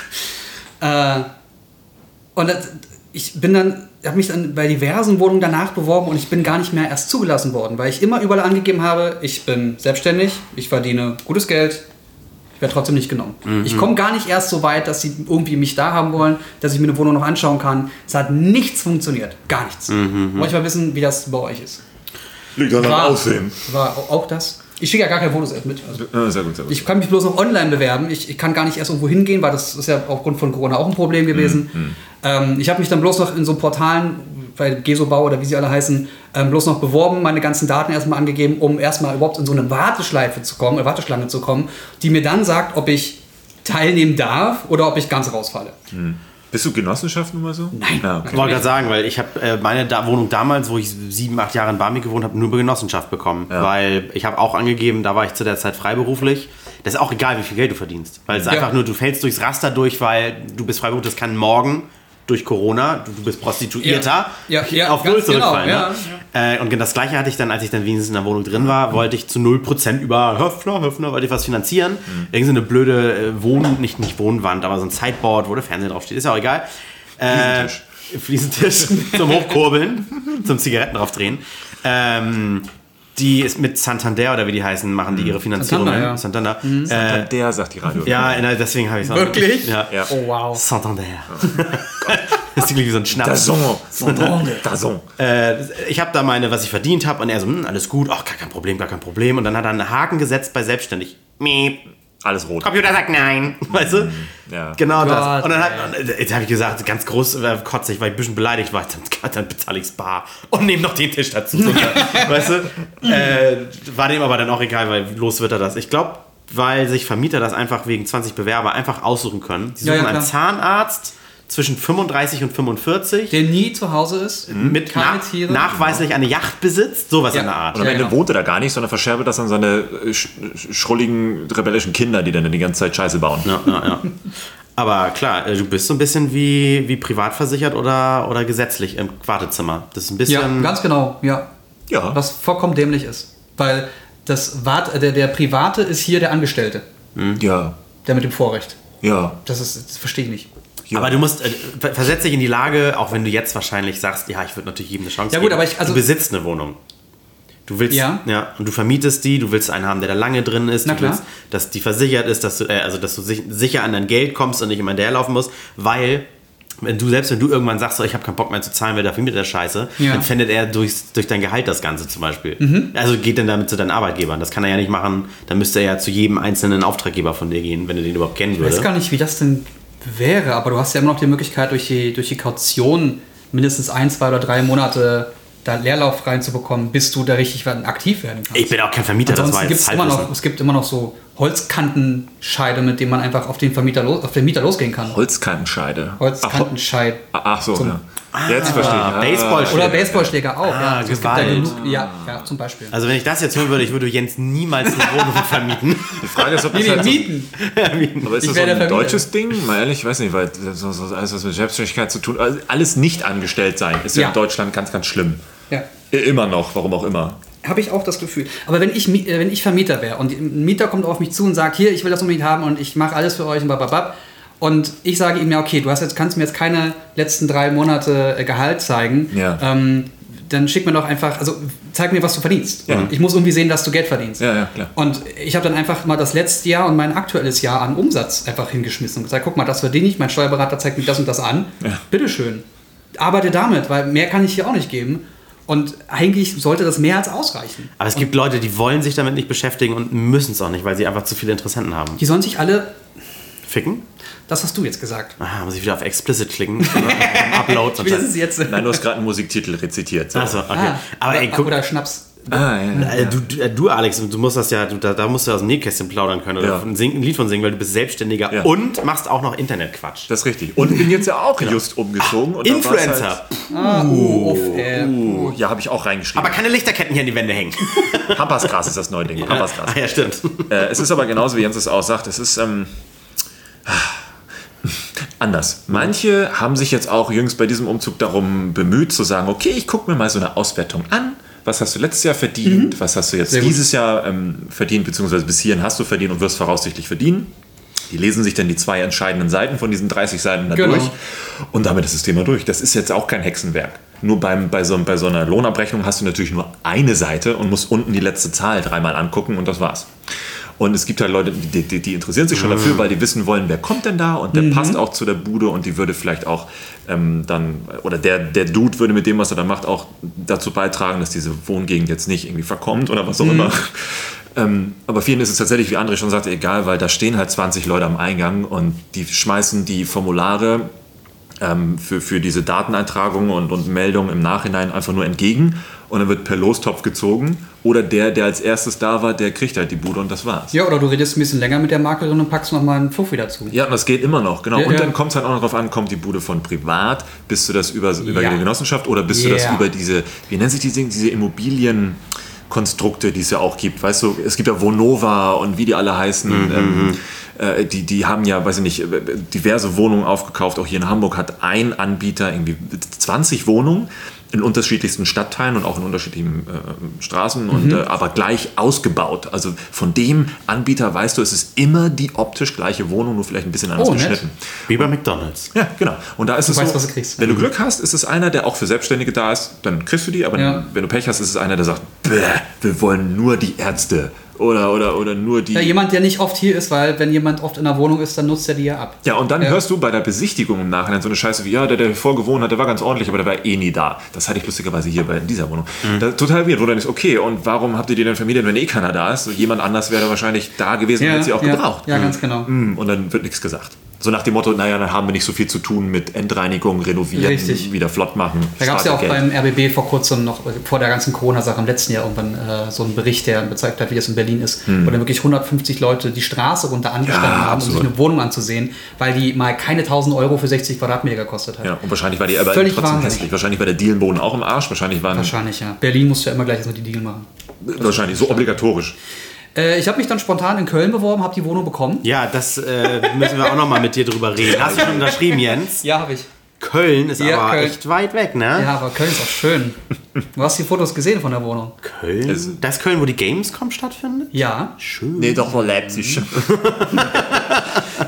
und das, ich bin dann, habe mich dann bei diversen Wohnungen danach beworben und ich bin gar nicht mehr erst zugelassen worden, weil ich immer überall angegeben habe, ich bin selbstständig, ich verdiene gutes Geld, ich werde trotzdem nicht genommen. Ich komme gar nicht erst so weit, dass sie irgendwie mich da haben wollen, dass ich mir eine Wohnung noch anschauen kann. Es hat nichts funktioniert. Gar nichts. Wollte ich mal wissen, wie das bei euch ist. Liegt an War- Aussehen. War au- auch das. Ich schicke ja gar keine Fotos erst mit. Also Ja, sehr gut, sehr gut. ich kann mich bloß noch online bewerben. Ich, ich kann gar nicht erst irgendwo hingehen, weil das ist ja aufgrund von Corona auch ein Problem gewesen. Ähm, ich habe mich dann bloß noch in so Portalen, bei Gesobau oder wie sie alle heißen, ähm, bloß noch beworben, meine ganzen Daten erstmal angegeben, um erstmal überhaupt in so eine Warteschleife zu kommen, äh, Warteschlange zu kommen, die mir dann sagt, ob ich teilnehmen darf oder ob ich ganz rausfalle. Bist du Genossenschaft nun mal so? Nein. Ja, Ich okay. wollte gerade sagen, weil ich habe äh, meine da Wohnung damals, wo ich sieben, acht Jahre in Barmig gewohnt habe, nur über Genossenschaft bekommen. Ja. Weil ich habe auch angegeben, da war ich zu der Zeit freiberuflich. Das ist auch egal, wie viel Geld du verdienst. Weil es Ja. einfach nur, du fällst durchs Raster durch, weil du bist freiberuflich, das kann morgen durch Corona, du, bist Prostituierter, Ja. Ja, ja, auf Null zurückfallen. genau, ne? Äh, und das gleiche hatte ich dann, als ich dann wenigstens in der Wohnung drin war, wollte ich zu 0% über Höfner, Höfner, wollte ich was finanzieren. Mhm. Irgend so eine blöde äh, Wohn, nicht, nicht Wohnwand, aber so ein Sideboard, wo der Fernseher draufsteht, ist ja auch egal. Äh, Fliesentisch zum Hochkurbeln, zum Zigaretten draufdrehen. Ähm, die ist mit Santander oder wie die heißen, machen die ihre Finanzierungen. Santander, ja. Mhm. Santander. Äh, Der sagt die Radio. ja, deswegen habe ich es Wirklich? Ja. Ja. Oh wow. Santander. Das klingt wie so ein Schnaps. Dazon. Dazon. Äh, ich habe da meine, was ich verdient habe und er so, hm, alles gut, ach, gar kein Problem, gar kein Problem. Und dann hat er einen Haken gesetzt bei selbstständig. Miep. Alles rot. Computer sagt nein. Weißt du? Ja. Genau Gott, das. Und dann hat, und jetzt habe ich gesagt, ganz groß äh, kotzig, weil ich ein bisschen beleidigt war. Dann, dann bezahle ich's bar und nehme noch den Tisch dazu. So, weißt du? Äh, war dem aber dann auch egal, weil los wird er das. Ich glaube, weil sich Vermieter das einfach wegen 20 Bewerber einfach aussuchen können. Die Ja, suchen ja, einen klar. Zahnarzt zwischen 35 und 45. Der nie zu Hause ist, mit keine nach, Tiere. nachweislich eine Yacht besitzt, sowas Ja. in der Art. Und am Ja, Ende genau. wohnt er da gar nicht, sondern verscherbelt das an seine äh, sch schrulligen, rebellischen Kinder, die dann die ganze Zeit Scheiße bauen. Ja, ja, ja. Aber klar, äh, du bist so ein bisschen wie, wie privat versichert oder, oder gesetzlich im Wartezimmer. Das ist ein Ja, bisschen. ganz genau, ja. Ja. Was vollkommen dämlich ist. Weil das Wart, der, der Private ist hier der Angestellte, Ja. der mit dem Vorrecht. Ja. Das, ist, das verstehe ich nicht. Ja. Aber du musst, äh, ver- versetz dich in die Lage, auch wenn du jetzt wahrscheinlich sagst, ja, ich würde natürlich jedem eine Chance Ja gut, geben. aber ich- also- du besitzt eine Wohnung. Du willst, Ja. ja, und du vermietest die, du willst einen haben, der da lange drin ist, Na du klar. willst, dass die versichert ist, dass du, äh, also dass du sich, sicher an dein Geld kommst und nicht immer hinterherlaufen musst, weil wenn du selbst wenn du irgendwann sagst, ich habe keinen Bock mehr zu zahlen, wer dafür mit der Scheiße, Ja. dann fändet er durchs, durch dein Gehalt das Ganze zum Beispiel. Also geht dann damit zu deinen Arbeitgebern. Das kann er ja nicht machen. Dann müsste er ja zu jedem einzelnen Auftraggeber von dir gehen, wenn er den überhaupt kennen Ich würde. weiß gar nicht, wie das denn wäre, aber du hast ja immer noch die Möglichkeit, durch die, durch die Kaution mindestens ein, zwei oder drei Monate da Leerlauf reinzubekommen, bis du da richtig aktiv werden kannst. Ich bin auch kein Vermieter, das war Ansonsten gibt jetzt es immer, noch, es gibt immer noch so Holzkantenscheide, mit denen man einfach auf den Vermieter los, auf den Mieter losgehen kann. Holzkantenscheide. Holzkantenscheid. Ach, ach so, Zum- ja. Jetzt verstehe ich. Ah, Ah. Baseball Oder Baseballschläger auch. Ah, ja. Also es gibt da Gewalt. genug, ja, ja, zum Beispiel. Also wenn ich das jetzt hören würde, ich würde Jens niemals eine Wohnung vermieten. Die Frage ist, ob nee, das nee, halt so, Mieten. aber ist Ich das so ein deutsches Ding? Mal ehrlich, ich weiß nicht, weil so, so, alles, was mit Selbstständigkeit zu tun also alles nicht angestellt sein, ist ja, Ja. in Deutschland ganz, ganz schlimm. Ja. Immer noch, warum auch immer. Habe ich auch das Gefühl. Aber wenn ich, äh, wenn ich Vermieter wäre und ein Mieter kommt auf mich zu und sagt, hier, ich will das unbedingt haben und ich mache alles für euch und bababab. Und ich sage ihm ja, okay, du hast jetzt, kannst mir jetzt keine letzten drei Monate äh, Gehalt zeigen. Ja. Ähm, dann schick mir doch einfach, also zeig mir, was du verdienst. Ja. Ich muss irgendwie sehen, dass du Geld verdienst. Ja, ja, klar. Und ich habe dann einfach mal das letzte Jahr und mein aktuelles Jahr an Umsatz einfach hingeschmissen und gesagt, guck mal, das verdiene ich, mein Steuerberater zeigt mir das und das an. Ja. Bitteschön. Arbeite damit, weil mehr kann ich hier auch nicht geben. Und eigentlich sollte das mehr als ausreichen. Aber es gibt Leute, die wollen sich damit nicht beschäftigen und müssen es auch nicht, weil sie einfach zu viele Interessenten haben. Die sollen sich alle, Ficken? das hast du jetzt gesagt. Ah, muss ich wieder auf Explicit klicken. Upload. Wie ist es jetzt? Nein, du hast gerade einen Musiktitel rezitiert. So. Achso, okay. Ah, Aber oder, ey, guck, oder Schnaps. Ah, ja, ja. äh, du, du, äh, du, Alex, du musst das ja, du, da, da musst du aus dem Nähkästchen plaudern können oder Ja. ein, Lied von singen, weil du bist Selbstständiger Ja. und machst auch noch Internetquatsch. Das ist richtig. Und bin jetzt ja auch just umgezogen. und da war's Influencer. Ah, uh, uff, äh, Halt, uh, ja, habe ich auch reingeschrieben. Aber keine Lichterketten hier an die Wände hängen. Pampasgras ist das neue Ding. Pampasgras. Ah, ja, stimmt. Äh, es ist aber genauso, wie Jens es auch sagt, es ist ähm, anders. Manche haben sich jetzt auch jüngst bei diesem Umzug darum bemüht, zu sagen, okay, ich gucke mir mal so eine Auswertung an. Was hast du letztes Jahr verdient? Was hast du jetzt Sehr gut. dieses Jahr ähm, verdient? Beziehungsweise bis hierhin hast du verdient und wirst voraussichtlich verdienen. Die lesen sich dann die zwei entscheidenden Seiten von diesen 30 Seiten da Genau. durch und damit ist das Thema durch. Das ist jetzt auch kein Hexenwerk. Nur beim, bei, so, bei so einer Lohnabrechnung hast du natürlich nur eine Seite und musst unten die letzte Zahl dreimal angucken und das war's. Und es gibt halt Leute, die, die, die interessieren sich schon dafür, weil die wissen wollen, wer kommt denn da und der passt auch zu der Bude und die würde vielleicht auch ähm, dann, oder der, der Dude würde mit dem, was er da macht, auch dazu beitragen, dass diese Wohngegend jetzt nicht irgendwie verkommt oder was auch immer. Ähm, aber vielen ist es tatsächlich, wie André schon sagte, egal, weil da stehen halt 20 Leute am Eingang und die schmeißen die Formulare ähm, für, für diese Dateneintragung und, und Meldungen im Nachhinein einfach nur entgegen und dann wird per Lostopf gezogen oder der, der als erstes da war, der kriegt halt die Bude und das war's. Ja, oder du redest ein bisschen länger mit der Maklerin und packst nochmal einen Fuffi dazu. Ja, und das geht immer noch, genau. Ja, und ja. dann kommt es halt auch noch darauf an, kommt die Bude von privat, bist du das über, über Ja. die Genossenschaft oder bist du das Yeah. über diese, wie nennt sich die Dinge, diese Immobilienkonstrukte, die es ja auch gibt. Weißt du, es gibt ja Vonova und wie die alle heißen. Ähm, äh, die, die haben ja, weiß ich nicht, äh, diverse Wohnungen aufgekauft. Auch hier in Hamburg hat ein Anbieter irgendwie 20 Wohnungen in unterschiedlichsten Stadtteilen und auch in unterschiedlichen äh, Straßen, und, äh, aber gleich ausgebaut. Also von dem Anbieter weißt du, es ist immer die optisch gleiche Wohnung, nur vielleicht ein bisschen anders Oh, geschnitten. Wie bei McDonalds. Ja, genau. Und da ist es weißt, so, was du kriegst. wenn du Glück hast, ist es einer, der auch für Selbstständige da ist, dann kriegst du die, aber Ja. wenn du Pech hast, ist es einer, der sagt, "Bäh, wir wollen nur die Ärzte Oder, oder, oder nur die. Ja, jemand, der nicht oft hier ist, weil wenn jemand oft in der Wohnung ist, dann nutzt er die ja ab. Ja, und dann Ja. hörst du bei der Besichtigung im Nachhinein so eine Scheiße wie, ja, der, der vorgewohnt hat, der war ganz ordentlich, aber der war eh nie da. Das hatte ich lustigerweise hier bei dieser Wohnung. Das, total weird, wo dann ist, okay, und warum habt ihr die denn vermietet, wenn eh keiner da ist? So, jemand anders wäre wahrscheinlich da gewesen und hätte sie auch ja, gebraucht. Ja, ganz genau. Mm, Und dann wird nichts gesagt. So nach dem Motto, naja, dann haben wir nicht so viel zu tun mit Endreinigung, Renovieren, Richtig. wieder flott machen. Da gab es ja auch ihr beim RBB vor kurzem noch, vor der ganzen Corona-Sache im letzten Jahr irgendwann äh, so einen Bericht, der gezeigt hat, wie das in Berlin ist, wo dann wirklich 150 Leute die Straße runter angestanden Hm. Ja, haben, um sich absolut. eine Wohnung anzusehen, weil die mal keine 1000 Euro für 60 Quadratmeter gekostet hat. Ja, und wahrscheinlich war die aber Völlig trotzdem wahnsinnig. hässlich. Wahrscheinlich war der Dielenboden auch im Arsch. Wahrscheinlich waren Wahrscheinlich, ja. Berlin musste ja immer gleich erstmal die Deal machen. wahrscheinlich so obligatorisch. Äh, ich habe mich dann spontan in Köln beworben, habe die Wohnung bekommen. Ja, das äh, müssen wir auch noch mal mit dir drüber reden. Hast du schon unterschrieben, Jens? Ja, habe ich. Köln ist Ja, aber Köln. echt weit weg, ne? Ja, aber Köln ist auch schön. Du hast die Fotos gesehen von der Wohnung? Köln? Das ist Köln, wo die Gamescom stattfindet? Ja. Schön. Nee, doch nur Leipzig.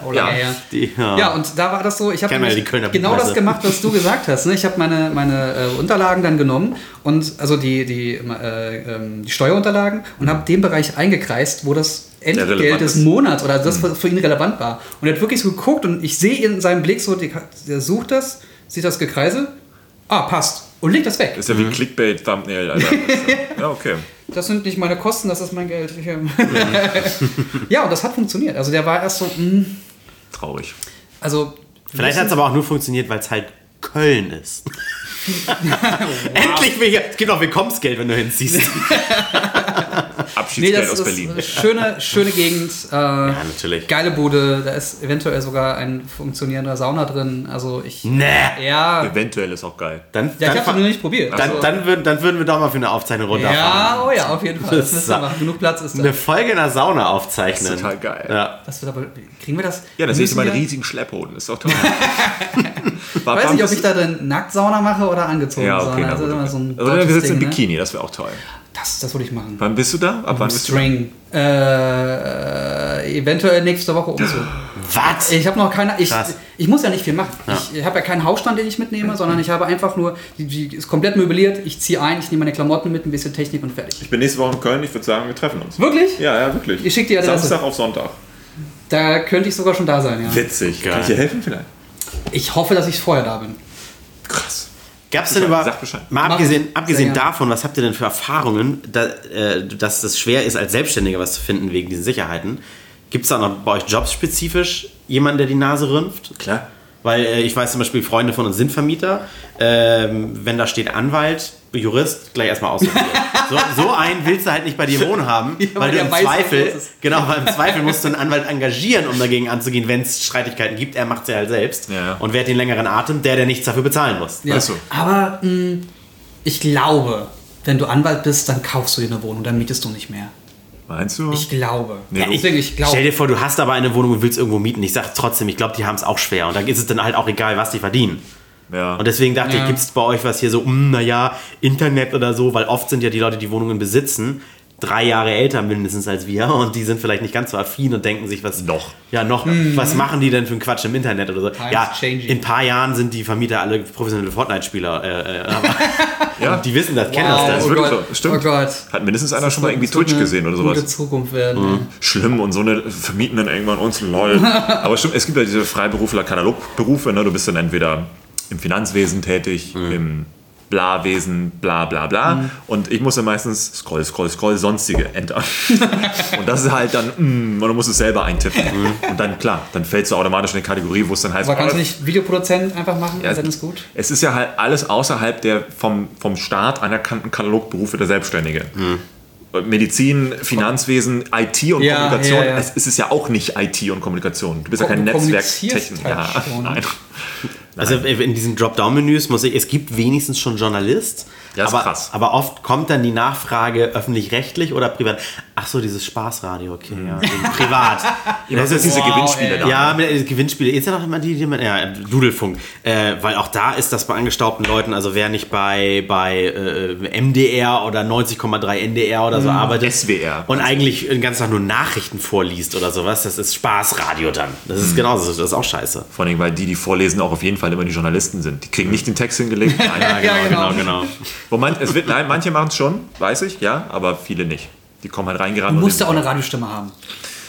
Oh, Ja. her. Die, ja. Ja, und da war das so, ich habe ja genau das gemacht, was du gesagt hast. Ne? Ich habe meine, meine äh, Unterlagen dann genommen und also die, die, äh, ähm, die Steuerunterlagen und habe den Bereich eingekreist, wo das Entgelt des. Monats oder das, was für ihn relevant war. Und er hat wirklich so geguckt und ich sehe in seinem Blick so, der sucht das, sieht das Gekreise, ah, passt. Und legt das weg. Ist ja wie Clickbait-Thumbnail, Alter. ja, okay. Das sind nicht meine Kosten, das ist mein Geld. Ähm, ja, und das hat funktioniert. Also der war erst so, mh, Traurig. also Vielleicht hat es aber auch nur funktioniert, weil es halt Köln ist. Endlich will ich, es gibt auch Willkommensgeld, wenn du hinziehst. Nee, Abschiedsgeld das aus ist Berlin. schöne, schöne Gegend. Äh, Ja, natürlich. Geile Bude. Da ist eventuell sogar ein funktionierender Sauna drin. Also ich. Nee. Ja. Eventuell ist auch geil. Dann, Ja, ich dann, habe das noch nicht probiert. dann, Also- dann, würden, dann würden wir doch mal für eine Aufzeichnung runterfahren. ja, oh ja, auf jeden Fall. Das Das müssen wir machen. Genug Platz ist da. Eine Folge in der Sauna aufzeichnen. Das ist total geil. Ja. Das wird aber, kriegen wir das? Ja, das ist mein riesigen Schlepphoden. Ist doch toll. Ich weiß nicht, ob ich da drin Nacktsauna mache oder angezogen Ja, okay, Sauna. na Das ist gut. immer so ein Oder wir sitzen im ne? Bikini, das wäre auch toll. Das, das würde ich machen. Wann bist du da? Ab wann bist du da? String. Äh, eventuell nächste Woche Umzug. Was? Ich habe noch keine. Ich, Krass. ich muss ja nicht viel machen. Ich habe ja keinen Hausstand, den ich mitnehme, sondern ich habe einfach nur. Die, die ist komplett möbliert. Ich ziehe ein, ich nehme meine Klamotten mit, ein bisschen Technik und fertig. Ich bin nächste Woche in Köln, ich würde sagen, wir treffen uns. Wirklich? Ja, ja, wirklich. Ich schick die Adresse. Samstag auf Sonntag. Da könnte ich sogar schon da sein, ja. Witzig. Geil. Kann ich dir helfen vielleicht? Ich hoffe, dass ich vorher da bin. Krass. Gab es denn über, sag Bescheid. mal abgesehen, abgesehen davon, was habt ihr denn für Erfahrungen, da, äh, dass es schwer ist, als Selbstständiger was zu finden wegen diesen Sicherheiten? Gibt es da noch bei euch jobspezifisch jemanden, der die Nase rümpft? Klar. Weil äh, ich weiß zum Beispiel, Freunde von uns sind Vermieter. Ähm, wenn da steht Anwalt, Jurist, gleich erstmal aussortieren. so, so einen willst du halt nicht bei dir wohnen haben, Ja, weil weil du im weiß, Zweifel, genau, weil im Zweifel musst du einen Anwalt engagieren, um dagegen anzugehen, wenn es Streitigkeiten gibt. Er macht es ja halt selbst. Ja, ja. Und wer hat den längeren Atem? Der, der nichts dafür bezahlen muss. Ja. Weißt du. Aber mh, ich glaube, wenn du Anwalt bist, dann kaufst du dir eine Wohnung, dann mietest du nicht mehr. Meinst du? Ich glaube. Nee, du- Deswegen, ich glaube. Stell dir vor, du hast aber eine Wohnung und willst irgendwo mieten. Ich sag trotzdem, ich glaube, die haben es auch schwer. Und da ist es dann halt auch egal, was die verdienen. ja. Und deswegen dachte Ja. ich, gibt es bei euch was hier so, mm, naja, Internet oder so, weil oft sind ja die Leute, die Wohnungen besitzen, drei Jahre älter mindestens als wir und die sind vielleicht nicht ganz so affin und denken sich, was Noch. Ja, noch. Was machen die denn für einen Quatsch im Internet oder so? Times ja, changing. in ein paar Jahren sind die Vermieter alle professionelle Fortnite-Spieler. Äh, äh, aber ja. die wissen das, kennen Wow, das. ist oh wirklich Gott, so. Stimmt. Oh Gott. Hat mindestens einer schon mal irgendwie Das Twitch gesehen oder Gute sowas. Zukunft werden. Mhm. Schlimm und so eine vermieten dann irgendwann uns lol. Aber stimmt, es gibt ja diese Freiberufler-Katalogberufe, ne? Du bist dann entweder im Finanzwesen tätig, im Bla-Wesen, bla bla bla. Und ich muss dann meistens scroll, scroll, scroll, sonstige Enter. und das ist halt dann, mm, und du musst es selber eintippen. Und dann, klar, dann fällst du automatisch in eine Kategorie, wo es dann heißt, Aber kannst oh, du nicht Videoproduzent einfach machen, Ja, dann ist gut. Es ist ja halt alles außerhalb der vom, vom Staat anerkannten Katalogberufe der Selbstständige. Medizin, Finanzwesen, IT und Ja, Kommunikation. ja, ja. Es ist ja auch nicht IT und Kommunikation. Du bist ja Ko- kein du Netzwerktechniker. halt Ja, nein. Also in diesen Dropdown-Menüs muss ich, es gibt wenigstens schon Journalist. Ja, ist aber, krass. aber oft kommt dann die Nachfrage öffentlich-rechtlich oder privat. Ach so, dieses Spaßradio, okay, ja, wegen privat. Das ist diese Wow, Gewinnspiele ey. da. Ja, mit, äh, Gewinnspiele. Ist ja noch immer die, die man, ja, Dudelfunk. Äh, weil auch da ist das bei angestaubten Leuten, also wer nicht bei, bei äh, MDR oder 90,3 NDR oder so arbeitet. SWR. Und eigentlich den ganzen Tag nur Nachrichten vorliest oder sowas, das ist Spaßradio dann. Das ist genauso, das ist auch scheiße. Vor allem, weil die, die vorlesen, auch auf jeden Fall immer die Journalisten sind. Die kriegen nicht den Text hingelegt. Nein, Ja, genau. genau, genau. Wo man, es wird, nein, manche machen es schon, weiß ich, ja, aber viele nicht. Die kommen halt reingerannt. Du musst ja auch eine Radiostimme haben.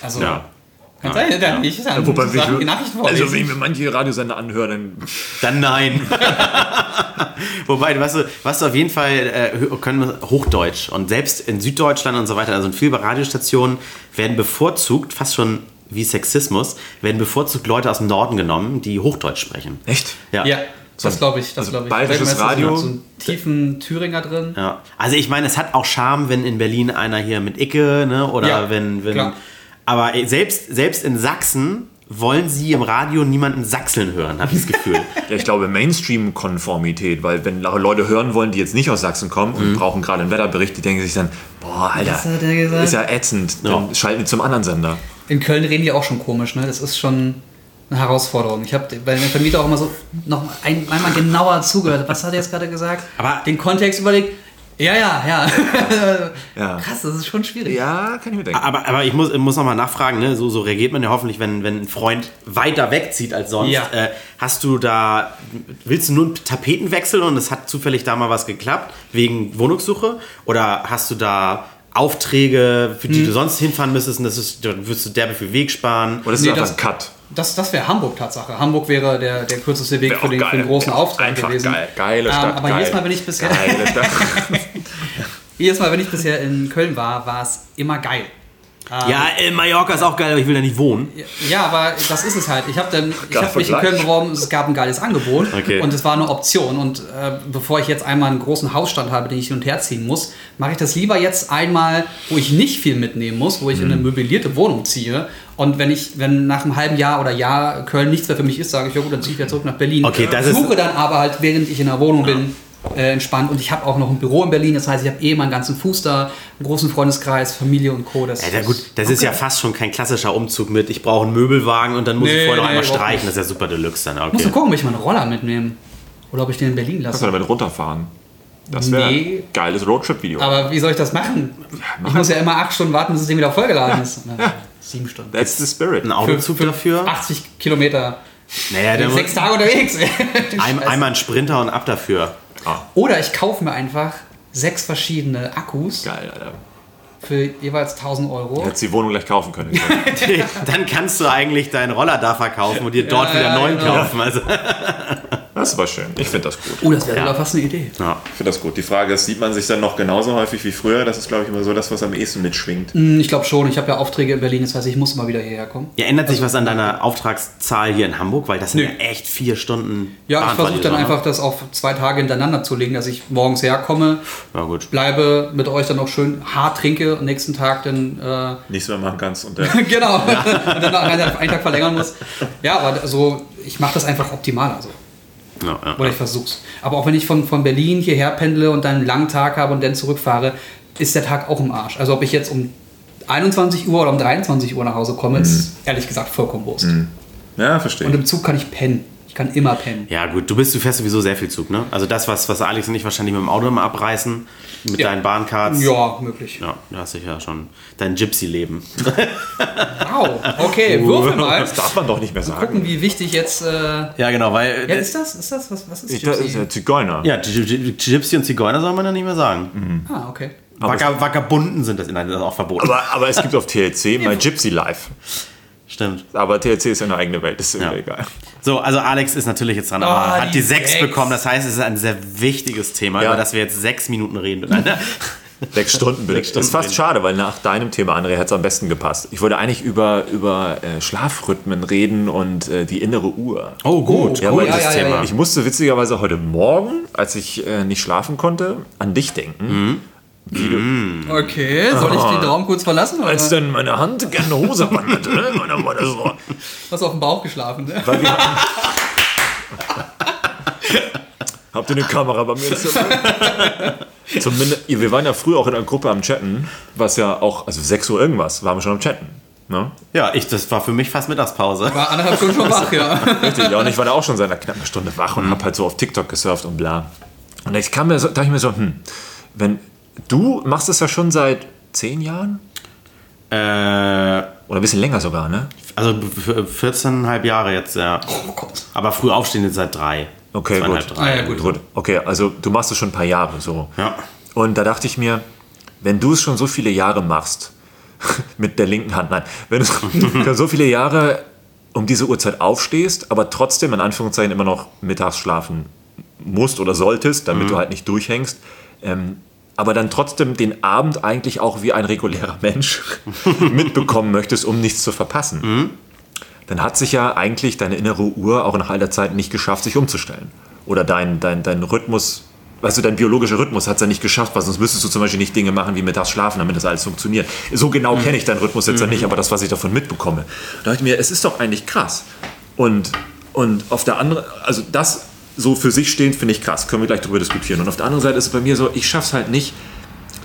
Also, Ja. kann sein, dann nicht. Dann Wobei, viel- die Nachrichten also wenn ich mir manche Radiosender anhöre, dann Dann nein. Wobei, was du, was du auf jeden Fall äh, können wir Hochdeutsch und selbst in Süddeutschland und so weiter, also in vielen Radiostationen werden bevorzugt, fast schon wie Sexismus, werden bevorzugt Leute aus dem Norden genommen, die Hochdeutsch sprechen. echt. Ja. Ja, das glaube ich. Das also glaube ich. bayerisches Radio. So einen tiefen Thüringer drin. Ja. Also ich meine, es hat auch Charme, wenn in Berlin einer hier mit Icke, ne? Oder Ja, wenn, wenn. klar. Aber selbst, selbst in Sachsen wollen sie im Radio niemanden sachseln hören, habe ich das Gefühl. Ja, ich glaube Mainstream-Konformität, weil wenn Leute hören wollen, die jetzt nicht aus Sachsen kommen und brauchen gerade einen Wetterbericht, die denken sich dann, boah, Alter, ist ja ätzend, dann Ja. schalten die zum anderen Sender. In Köln reden die auch schon komisch, ne? Das ist schon eine Herausforderung. Ich habe bei den Vermieter auch immer so noch ein, einmal genauer zugehört. Was hat er jetzt gerade gesagt? Aber- den Kontext überlegt. Ja, ja, ja. Ja. Krass, das ist schon schwierig. Ja, kann ich mir denken. Aber, aber ich muss, muss nochmal nachfragen, ne? so, so reagiert man ja hoffentlich, wenn, wenn ein Freund weiter wegzieht als sonst. Ja. Äh, hast du da, willst du nur einen Tapetenwechsel und es hat zufällig da mal was geklappt, wegen Wohnungssuche? Oder hast du da Aufträge, für Hm. die du sonst hinfahren müsstest und das ist, dann wirst du derbe viel Weg sparen? Oder ist Nee, das- ein Cut? Das, das wäre Hamburg Tatsache. Hamburg wäre der, der kürzeste Weg für den, für den geil. großen Auftrag Einfach gewesen. geil. Geile Ähm, Stadt, aber geil. jedes Mal, wenn ich bisher, Geile Stadt. jedes Mal, wenn ich bisher in Köln war, war es immer geil. Ja, äh, Mallorca ist auch geil, aber ich will da nicht wohnen. Ja, aber das ist es halt. Ich habe dann, ich Geiler habe mich in. Köln beworben, es gab ein geiles Angebot Okay. und es war eine Option. Und äh, bevor ich jetzt einmal einen großen Hausstand habe, den ich hin und her ziehen muss, mache ich das lieber jetzt einmal, wo ich nicht viel mitnehmen muss, wo ich Mhm. in eine möblierte Wohnung ziehe. Und wenn ich, wenn nach einem halben Jahr oder Jahr Köln nichts mehr für mich ist, sage ich, ja gut, dann ziehe ich wieder zurück nach Berlin. Okay, das ist- Suche dann aber halt, während ich in der Wohnung bin, äh, entspannt. Und ich habe auch noch ein Büro in Berlin, das heißt, ich habe eh meinen ganzen Fuß da, einen großen Freundeskreis, Familie und Co. Das, Ja, gut, das ist ja fast schon kein klassischer Umzug mit, ich brauche einen Möbelwagen und dann muss ich Nee, vorher noch nee, einmal streichen. nicht. Das ist ja super Deluxe dann. Ich muss Okay. mal gucken, ob ich meinen Roller mitnehme. Oder ob ich den in Berlin Kannst du lasse. damit runterfahren? Das wäre Nee. ein geiles Roadtrip-Video. Aber wie soll ich das machen? Ich muss ja immer acht Stunden warten, bis das Ding wieder vollgeladen ist. Na, Sieben Stunden. That's the spirit. Ein Autozug dafür? 80 Kilometer. Naja, der Sechs Tage unterwegs. ein, einmal ein Sprinter und ab dafür. Oder ich kaufe mir einfach sechs verschiedene Akkus Geil, Alter. für jeweils 1000 Euro. Hättest die Wohnung gleich kaufen können. dann kannst du eigentlich deinen Roller da verkaufen und dir dort Ja, wieder ja, neuen genau. kaufen. Also, Das war schön. Ich finde das gut. Oh, das wäre Ja. fast eine Idee. ja. Ich finde das gut. Die Frage ist, sieht man sich dann noch genauso häufig wie früher? Das ist, glaube ich, immer so das, was am ehesten mitschwingt. Hm, Ich glaube schon. Ich habe ja Aufträge in Berlin, das heißt, ich muss mal wieder hierher kommen. ja, ändert sich was an deiner Auftragszahl hier in Hamburg? Weil das sind Nö. ja echt vier Stunden. Ja, ich versuche dann einfach das auf zwei Tage hintereinander zu legen, dass ich morgens herkomme, bleibe mit euch dann noch schön hart trinke und nächsten Tag dann äh, Nichts mehr machen kannst. Und genau und dann noch einen, einen Tag verlängern muss. Ja, aber so ich mache das einfach optimal, also Ja, ja. oder ich versuch's. Aber auch wenn ich von, von Berlin hierher pendle und dann einen langen Tag habe und dann zurückfahre, ist der Tag auch im Arsch. Also ob ich jetzt um 21 Uhr oder um 23 Uhr nach Hause komme, ist ehrlich gesagt vollkommen Wurst. ja, verstehe. Und im Zug kann ich pennen. Ich kann immer pennen. Ja, gut, du bist, du fährst sowieso sehr viel Zug, ne? Also das, was, was Alex und ich wahrscheinlich mit dem Auto immer abreißen, mit Ja. deinen Bahncards. Ja, möglich. Ja, da hast du ja schon dein Gypsy-Leben. Wow. Okay, würfel mal. Das darf man doch nicht mehr sagen. Gucken, wie wichtig jetzt. Äh, ja, Ja, genau, weil. ist das? Ist das? Was, was ist Ich, das ist Gypsy? der Zigeuner. ja, Gy- Gy- Gypsy und Zigeuner soll man ja nicht mehr sagen. Ah, okay. Wacker, Wackerbunden sind das, nein, das ist auch verboten. Aber, aber es gibt auf TLC My Gypsy Life. Stimmt. Aber TLC ist ja eine eigene Welt, das ist Ja. ja. egal. So, also Alex ist natürlich jetzt dran, aber Oh, hat die die sechs sechs. bekommen. Das heißt, es ist ein sehr wichtiges Thema, Ja. über das wir jetzt sechs Minuten reden miteinander. Sechs Stunden bitte. Sechs das ist fast schade, weil nach deinem Thema, André, hat es am besten gepasst. Ich wollte eigentlich über, über äh, Schlafrhythmen reden und äh, die innere Uhr. Oh, gut, Oh, gutes ja, ja, ja, Thema. ja. Ich musste witzigerweise heute Morgen, als ich äh, nicht schlafen konnte, an dich denken. Okay, soll ich den Raum kurz verlassen? Oder? Als dann meine Hand gerne eine Hose wanderte, ne? Dann war das so. Hast du auf dem Bauch geschlafen? Ne? Weil wir Habt ihr eine Kamera bei mir? Zumindest, wir waren ja früher auch in einer Gruppe am Chatten, was ja auch, also 6 Uhr irgendwas, waren wir schon am Chatten. Ne? Ja, ich, das war für mich fast Mittagspause. War anderthalb Stunden schon wach, ja. Richtig, ja, und ich war da auch schon seit einer knappen Stunde wach und hab halt so auf TikTok gesurft und bla. Und ich kam mir so, dachte ich mir so, hm, wenn du machst es ja schon seit 10 Jahren? Äh, Oder ein bisschen länger sogar, ne? also f- 14,5 Jahre jetzt, ja. Oh Gott. Aber früh aufstehen jetzt seit drei. Okay, gut. Drei. Ah, ja, gut. Gut, okay, also du machst es schon ein paar Jahre so. Ja. Und da dachte ich mir, wenn du es schon so viele Jahre machst, mit der linken Hand, nein, wenn du schon so viele Jahre um diese Uhrzeit aufstehst, aber trotzdem in Anführungszeichen immer noch mittags schlafen musst oder solltest, damit du halt nicht durchhängst, ähm, aber dann trotzdem den Abend eigentlich auch wie ein regulärer Mensch mitbekommen möchtest, um nichts zu verpassen, dann hat sich ja eigentlich deine innere Uhr auch nach all der Zeit nicht geschafft, sich umzustellen. Oder dein, dein, dein Rhythmus, du, dein biologischer Rhythmus hat es ja nicht geschafft, weil sonst müsstest du zum Beispiel nicht Dinge machen wie mittags schlafen, damit das alles funktioniert. So genau kenne ich deinen Rhythmus jetzt ja nicht, aber das, was ich davon mitbekomme. Da dachte ich mir, es ist doch eigentlich krass. Und, und auf der anderen, also das so für sich stehend finde ich krass, können wir gleich darüber diskutieren. Und auf der anderen Seite ist es bei mir so, ich schaffe es halt nicht,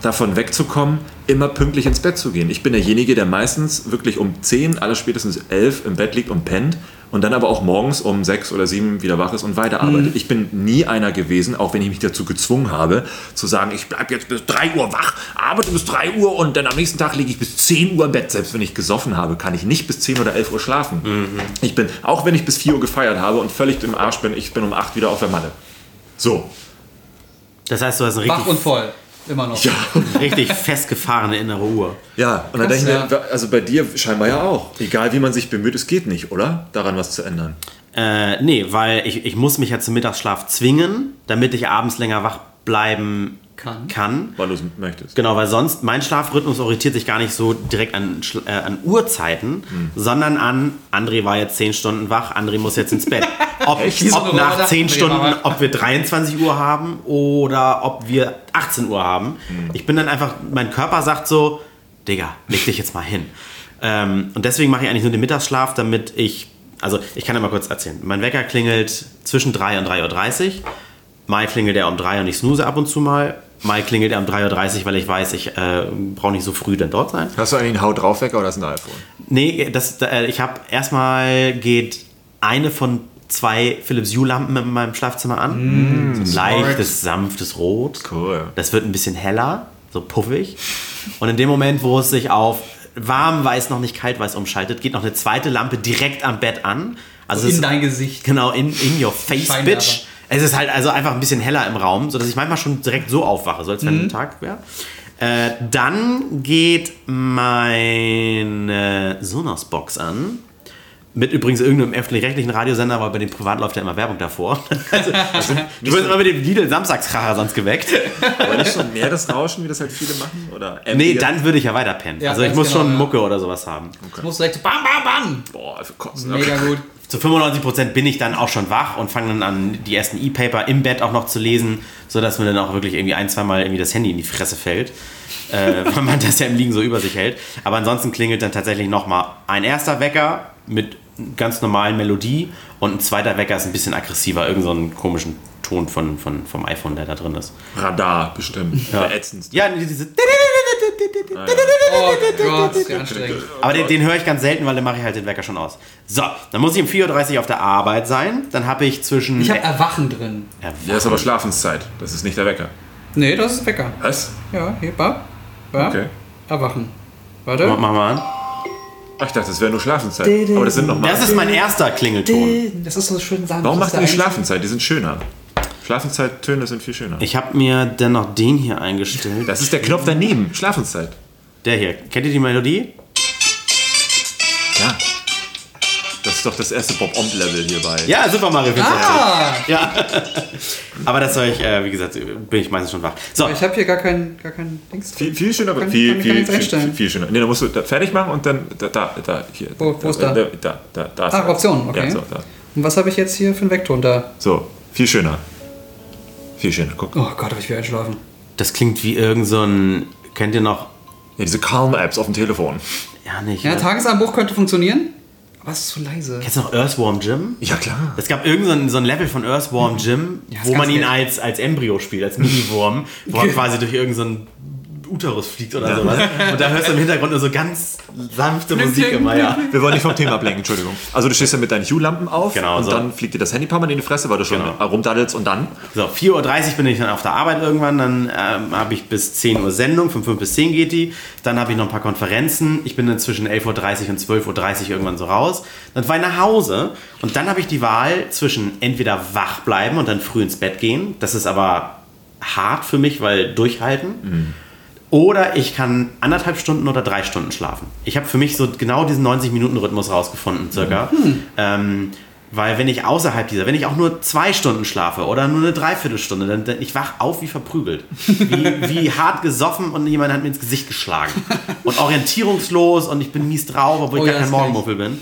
davon wegzukommen, immer pünktlich ins Bett zu gehen. Ich bin derjenige, der meistens wirklich um 10, alles spätestens 11 im Bett liegt und pennt und dann aber auch morgens um 6 oder 7 wieder wach ist und weiterarbeitet. Ich bin nie einer gewesen, auch wenn ich mich dazu gezwungen habe, zu sagen, ich bleibe jetzt bis 3 Uhr wach, arbeite bis 3 Uhr und dann am nächsten Tag liege ich bis 10 Uhr im Bett. Selbst wenn ich gesoffen habe, kann ich nicht bis 10 oder 11 Uhr schlafen. Ich bin, auch wenn ich bis 4 Uhr gefeiert habe und völlig im Arsch bin, ich bin um 8 wieder auf der Matte. So. Das heißt, du hast eine Wach richtig, und voll. Immer noch. richtig festgefahrene innere Uhr. Ja, und dann Krass, denke ich mir, also bei dir scheinbar ja auch. Egal wie man sich bemüht, es geht nicht, oder? Daran was zu ändern. Äh, nee, weil ich, ich muss mich ja zum Mittagsschlaf zwingen, damit ich abends länger wach bleiben Kann. kann. Weil du es möchtest. Genau, weil sonst mein Schlafrhythmus orientiert sich gar nicht so direkt an, äh, an Uhrzeiten, sondern an, André war jetzt 10 Stunden wach, André muss jetzt ins Bett. Ob, ob nach Rolle 10 André Stunden, ob wir 23 Uhr haben oder ob wir 18 Uhr haben. Ich bin dann einfach, mein Körper sagt so, Digga, leg dich jetzt mal hin. Ähm, und deswegen mache ich eigentlich nur den Mittagsschlaf, damit ich, also ich kann ja mal kurz erzählen. Mein Wecker klingelt zwischen 3 und 3.30 Uhr. Mai klingelt er um 3 und ich snooze ab und zu mal. Mai klingelt er um 3.30 Uhr, weil ich weiß, ich äh, brauche nicht so früh dann dort sein. Hast du eigentlich einen Haut drauf Wecker oder ist ein iPhone? Nee, das, äh, ich habe erstmal geht eine von zwei Philips Hue Lampen in meinem Schlafzimmer an. so ein leichtes, sanftes Rot. Cool. Das wird ein bisschen heller, so puffig. Und in dem Moment, wo es sich auf warm weiß, noch nicht kalt weiß umschaltet, geht noch eine zweite Lampe direkt am Bett an. Also In dein Gesicht. Genau, in, in your face, Scheinwerfer. bitch. Es ist halt also einfach ein bisschen heller im Raum, sodass ich manchmal schon direkt so aufwache, so als wenn ein Tag wäre. Äh, dann geht meine Sonos-Box an. Mit übrigens irgendeinem öffentlich-rechtlichen Radiosender, weil bei dem Privat läuft ja immer Werbung davor. Also, du wirst immer mit dem Lidl Samstagskracher sonst geweckt. Aber nicht schon mehr das Rauschen, wie das halt viele machen? Oder Nee, Ambient? dann würde ich ja weiter pennen. Ja, also ich muss genau, schon ja. Mucke oder sowas haben. Du musst direkt so bam, bam, bam. Boah, für Kotzen. Mega gut. Zu 95% bin ich dann auch schon wach und fange dann an, die ersten E-Paper im Bett auch noch zu lesen, sodass mir dann auch wirklich irgendwie ein, zweimal irgendwie das Handy in die Fresse fällt. äh, weil man das ja im Liegen so über sich hält. Aber ansonsten klingelt dann tatsächlich nochmal ein erster Wecker mit ganz normalen Melodie und ein zweiter Wecker ist ein bisschen aggressiver, irgend so einen komischen Ton von, von, vom iPhone, der da drin ist. Radar bestimmt. Ja. Ätzendst. Ja, diese. Oh Gott, ist ja anstrengend. Aber den, den höre ich ganz selten, weil dann mache ich halt den Wecker schon aus. So, dann muss ich um 4.30 Uhr auf der Arbeit sein. Dann habe ich zwischen. Ich habe Erwachen drin. Ja, ist aber Schlafenszeit. Das ist nicht der Wecker. Nee, das ist Wecker. Was? Ja, hier, bam. bam. Okay. Erwachen. Warte. Mach mal an. Ach, ich dachte, das wäre nur Schlafenszeit. Aber das sind noch mal. Das ist mein erster Klingelton. Das ist so schön sanft. Warum macht ihr die Schlafenszeit? Die sind schöner. Schlafenzeittöne sind viel schöner. Ich habe mir dann noch den hier eingestellt. Das ist der Knopf daneben. Schlafenszeit. Der hier. Kennt ihr die Melodie? Ja. Das ist doch das erste Bob-Omb-Level hierbei. Ja, Super Mario 64. Ah, Ja. Aber das soll ich, äh, wie gesagt, bin ich meistens schon wach. So, ich habe hier gar kein, gar kein Dings. Viel, viel schöner, aber viel, viel, viel, viel, schöner. Nee, da musst du da fertig machen und dann da, da, da hier. Wo- wo ist da? Da, da, da, da ist Ah. Optionen, okay. Ja, so, da. Und was habe ich jetzt hier für einen Vektor da? so, viel schöner. Viel schöner, guck. Oh Gott, habe ich wieder einschlafen. das klingt wie irgend so ein. Kennt ihr noch? Ja, diese Calm-Apps auf dem Telefon. Ja, nicht. Ja, ne? Tagesanbruch könnte funktionieren, aber es ist zu leise. Kennst du noch Earthworm Jim? Ja, klar. Es gab irgendein so ein, so ein Level von Earthworm Jim, Ja, wo man ihn als, als Embryo spielt, als Mini-Wurm, wo er quasi durch irgendeinen Uterus fliegt oder sowas. Und da hörst du im Hintergrund nur so ganz sanfte Musik immer, ja. Wir wollen nicht vom Thema ablenken, Entschuldigung. Also du stehst ja mit deinen Hue-Lampen auf Genau, und so. dann fliegt dir das Handy paar Mal in die Fresse, weil du schon Genau. rumdaddelst und dann So, 4.30 Uhr bin ich dann auf der Arbeit irgendwann, dann ähm, habe ich bis 10 Uhr Sendung, von 5 bis 10 geht die, dann habe ich noch ein paar Konferenzen, ich bin dann zwischen 11.30 Uhr und 12.30 Uhr irgendwann so raus, dann fahre ich nach Hause und dann habe ich die Wahl zwischen entweder wach bleiben und dann früh ins Bett gehen, das ist aber hart für mich, weil durchhalten, Oder ich kann anderthalb Stunden oder drei Stunden schlafen. Ich habe für mich so genau diesen 90-Minuten-Rhythmus rausgefunden, circa. Ähm, weil wenn ich außerhalb dieser, wenn ich auch nur zwei Stunden schlafe oder nur eine Dreiviertelstunde, dann, dann ich wach auf wie verprügelt. Wie, wie hart gesoffen und jemand hat mir ins Gesicht geschlagen. Und orientierungslos und ich bin mies drauf, obwohl ich Oh gar ja, kein ich. Morgenmuffel bin.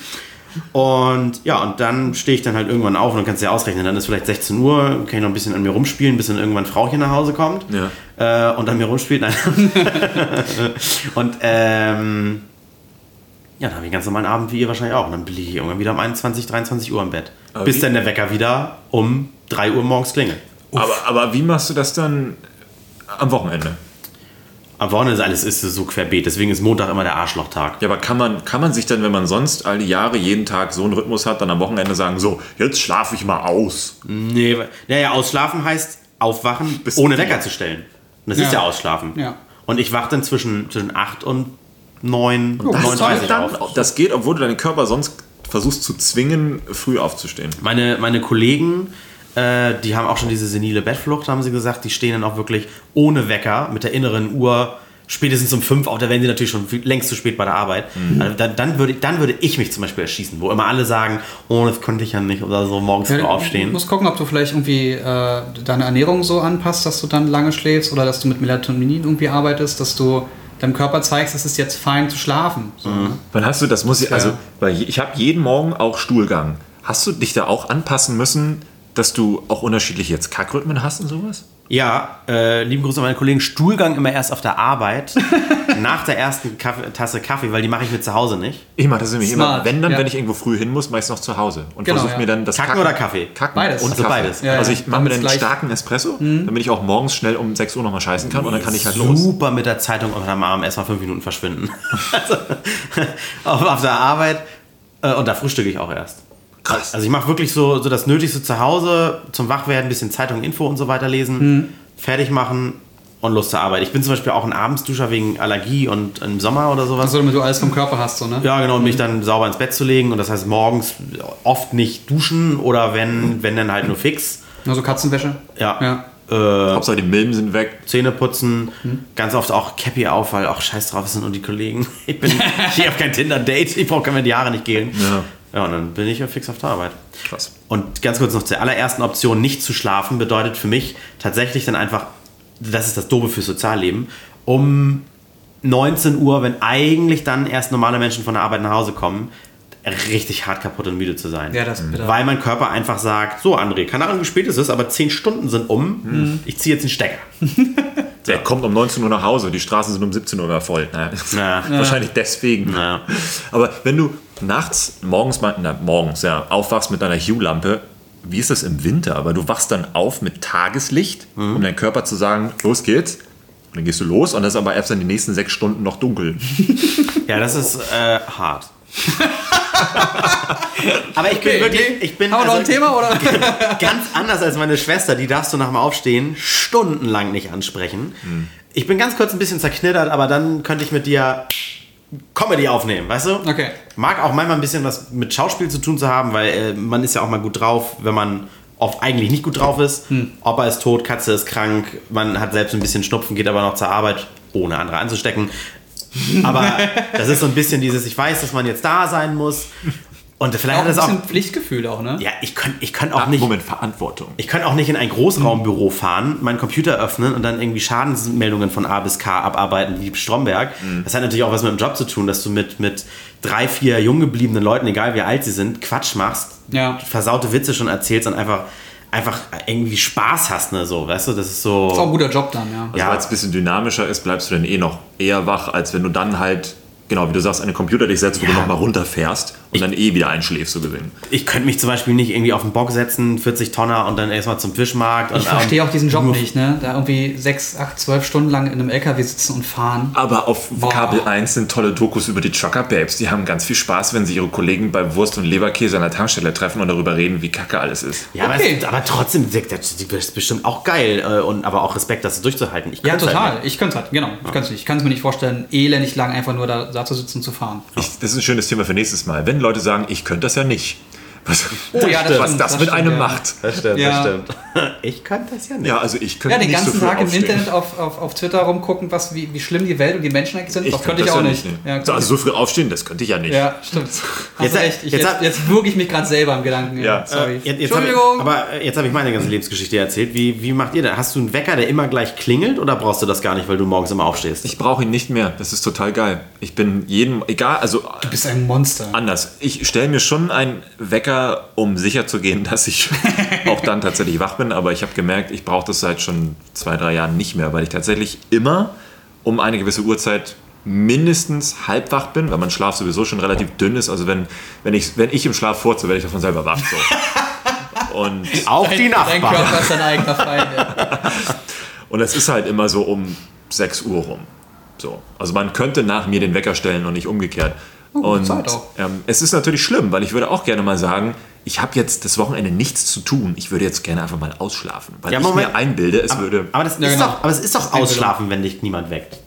Und ja, und dann stehe ich dann halt irgendwann auf und dann kannst du ja ausrechnen, dann ist vielleicht 16 Uhr, kann ich noch ein bisschen an mir rumspielen, bis dann irgendwann Frauchen nach Hause kommt äh, und an mir rumspielt. Und ähm, ja, dann habe ich einen ganz normalen Abend wie ihr wahrscheinlich auch. Und dann liege ich irgendwann wieder um 21, 23 Uhr im Bett. Aber bis dann der Wecker wieder um 3 Uhr morgens klingelt. Aber, aber wie machst du das dann am Wochenende? Am Wochenende ist alles ist so querbeet, deswegen ist Montag immer der Arschlochtag. Ja, aber kann man, kann man sich dann, wenn man sonst all die Jahre jeden Tag so einen Rhythmus hat, dann am Wochenende sagen, so, jetzt schlafe ich mal aus. Nee, weil- naja, ausschlafen heißt aufwachen, Bis ohne. Wecker zu stellen. Und das Ja. ist ja ausschlafen. Ja. Und ich wache dann zwischen, zwischen 8 und 9, Oh, das 9.30 ist Uhr auf. das geht, obwohl du deinen Körper sonst versuchst zu zwingen, früh aufzustehen. Meine, meine Kollegen, äh, die haben auch schon diese senile Bettflucht, haben sie gesagt, die stehen dann auch wirklich ohne Wecker mit der inneren Uhr spätestens um 5 auf, da wären sie natürlich schon viel- längst zu spät bei der Arbeit. Also dann, dann, würde, dann würde ich mich zum Beispiel erschießen, wo immer alle sagen, oh, das konnte ich ja nicht oder so morgens Du aufstehen. musst gucken, ob du vielleicht irgendwie äh, deine Ernährung so anpasst, dass du dann lange schläfst oder dass du mit Melatonin irgendwie arbeitest, dass du deinem Körper zeigst, es ist jetzt fein zu schlafen. So, Mhm. ne? Wann hast du das? Muss ich, also, weil ich habe jeden Morgen auch Stuhlgang. Hast du dich da auch anpassen müssen, dass du auch unterschiedliche jetzt Kackrhythmen hast und sowas? Ja, äh, lieben Grüße an meine Kollegen, Stuhlgang immer erst auf der Arbeit, nach der ersten Kaffee, Tasse Kaffee, weil die mache ich mir zu Hause nicht. Ich mache das nämlich Smart, immer, wenn dann, ja. wenn ich irgendwo früh hin muss, meist noch zu Hause. Und Genau, versuche ja. mir dann das Kacken oder Kaffee? Kacken Beides. und Also Kaffee. beides. Ja, also ja. ich mache mir dann einen starken Espresso, damit ich auch morgens schnell um 6 Uhr nochmal scheißen kann und dann kann ich halt los. Super mit der Zeitung unterm Arm erstmal fünf Minuten verschwinden. also, auf, auf der Arbeit äh, und da frühstücke ich auch erst. Krass. Also ich mache wirklich so, so das Nötigste zu Hause, zum Wachwerden, ein bisschen Zeitung, Info und so weiter lesen, fertig machen und los zur Arbeit. Ich bin zum Beispiel auch ein Abendsduscher wegen Allergie und im Sommer oder sowas. Also damit du alles vom Körper hast, so, ne? Ja, genau, und mich dann sauber ins Bett zu legen. Und das heißt morgens oft nicht duschen oder wenn, wenn dann halt nur fix. Also Katzenwäsche. Ja. Ja. Äh, Hauptsache die Milben sind weg. Zähne putzen, ganz oft auch Cappy auf, weil auch scheiß drauf sind und die Kollegen. Ich, bin, ich habe kein Tinder-Date, ich brauche mir die Haare nicht gehen. Ja. Ja, und dann bin ich ja fix auf der Arbeit. Krass. Und ganz kurz noch zur allerersten Option, nicht zu schlafen, bedeutet für mich tatsächlich dann einfach, das ist das Doofe fürs Sozialleben, um 19 Uhr, wenn eigentlich dann erst normale Menschen von der Arbeit nach Hause kommen, richtig hart kaputt und müde zu sein. Ja, das ist bitter. Weil mein Körper einfach sagt, so André, keine Ahnung, wie spät es ist, aber 10 Stunden sind um, ich ziehe jetzt den Stecker. Der kommt um 19 Uhr nach Hause, die Straßen sind um 17 Uhr voll. Naja. Ja. Wahrscheinlich deswegen. Ja. Aber wenn du nachts, morgens, na, morgens, ja, aufwachst mit deiner Hue-Lampe, wie ist das im Winter? Aber du wachst dann auf mit Tageslicht, Mhm. um deinem Körper zu sagen, los geht's. Und dann gehst du los und das ist aber erst in den nächsten sechs Stunden noch dunkel. Ja, das ist äh, hart. Aber ich bin Okay, wirklich, okay. ich bin Haben wir noch ein also Thema, oder? ganz anders als meine Schwester, die darfst du nach dem Aufstehen stundenlang nicht ansprechen. Ich bin ganz kurz ein bisschen zerknittert, aber dann könnte ich mit dir Comedy aufnehmen, weißt du? Okay. Mag auch manchmal ein bisschen was mit Schauspiel zu tun zu haben, weil äh, man ist ja auch mal gut drauf, wenn man oft eigentlich nicht gut drauf ist. Opa ist tot, Katze ist krank, man hat selbst ein bisschen Schnupfen, geht aber noch zur Arbeit, ohne andere anzustecken. Aber das ist so ein bisschen dieses, ich weiß, dass man jetzt da sein muss. Und vielleicht Auch hat ein das auch. bisschen Pflichtgefühl auch, ne? Ja, ich könnte ich könnt auch Ah, nicht. Moment, Verantwortung. Ich könnte auch nicht in ein Großraumbüro fahren, meinen Computer öffnen und dann irgendwie Schadensmeldungen von A bis K abarbeiten wie Stromberg. Das hat natürlich auch was mit dem Job zu tun, dass du mit, mit drei, vier jung gebliebenen Leuten, egal wie alt sie sind, Quatsch machst, Ja. versaute Witze schon erzählst und einfach, einfach irgendwie Spaß hast, ne, so, weißt du, das ist so. Ist auch ein guter Job dann, ja. Also Ja. weil es ein bisschen dynamischer ist, bleibst du dann eh noch eher wach, als wenn du dann halt, genau wie du sagst, an den Computer dich setzt, wo Ja. du nochmal runterfährst und dann eh wieder einschläfst, so gesehen. Ich könnte mich zum Beispiel nicht irgendwie auf den Bock setzen, 40 Tonner und dann erstmal zum Fischmarkt. Ich verstehe auch diesen Job nicht, ne? Da irgendwie sechs, acht, zwölf Stunden lang in einem LKW sitzen und fahren. Aber auf Boah. Kabel 1 sind tolle Dokus über die Trucker Babes. Die haben ganz viel Spaß, wenn sie ihre Kollegen bei Wurst und Leberkäse an der Tankstelle treffen und darüber reden, wie kacke alles ist. Ja, Okay. aber, es, aber trotzdem, das das ist bestimmt auch geil. äh, Und, aber auch Respekt, das durchzuhalten. Ich Ja, es total. Halt ich könnte es halt, genau. Ich könnte es nicht. Ich kann es mir nicht vorstellen, elendig lang einfach nur da, da zu sitzen und zu fahren. Ich, das ist ein schönes Thema für nächstes Mal. Wenn Leute sagen, ich könnte das ja nicht. Oh ja, das was stimmt, das, das mit stimmt, einem ja. macht. Das stimmt, Ja. das stimmt. Ich könnte das ja nicht. Ja, also ich könnte Ja, den nicht ganzen so früh Tag im aufstehen. Internet auf, auf, auf Twitter rumgucken, was, wie, wie schlimm die Welt und die Menschen eigentlich sind. das könnte ich auch ja nicht. so, also so früh aufstehen, das könnte ich ja nicht. ja stimmt. Hast Jetzt- du recht. Ich, jetzt jetzt, jetzt, würge ich mich gerade selber im Gedanken. Ja. sorry. Äh, jetzt, hab ich, Entschuldigung. aber jetzt habe ich meine ganze Lebensgeschichte erzählt. Wie, wie macht ihr das? Hast du einen Wecker, der immer gleich klingelt oder brauchst du das gar nicht, weil du morgens immer aufstehst? Ich brauche ihn nicht mehr. Das ist total geil. Ich bin jedem, egal, also du bist ein Monster. anders. Ich stelle mir schon einen Wecker, um sicher zu gehen, dass ich auch dann tatsächlich wach bin. Aber ich habe gemerkt, ich brauche das seit schon zwei, drei Jahren nicht mehr, weil ich tatsächlich immer um eine gewisse Uhrzeit mindestens halb wach bin, weil mein Schlaf sowieso schon relativ dünn ist. Also wenn, wenn, ich, wenn ich im Schlaf furze, werde ich davon selber wach. So. Und Auch die Dein Nachbarn. Körper ist dein eigener Feind. Und es ist halt immer so um 6 Uhr rum. So. Also man könnte nach mir den Wecker stellen und nicht umgekehrt. Gute und Zeit auch. ähm, es ist natürlich schlimm, weil ich würde auch gerne mal sagen, ich habe jetzt das Wochenende nichts zu tun. Ich würde jetzt gerne einfach mal ausschlafen. Weil Ja, ich Moment. mir einbilde, es würde... Aber das, Ja, genau. doch, aber es ist doch ausschlafen, wenn dich niemand weckt.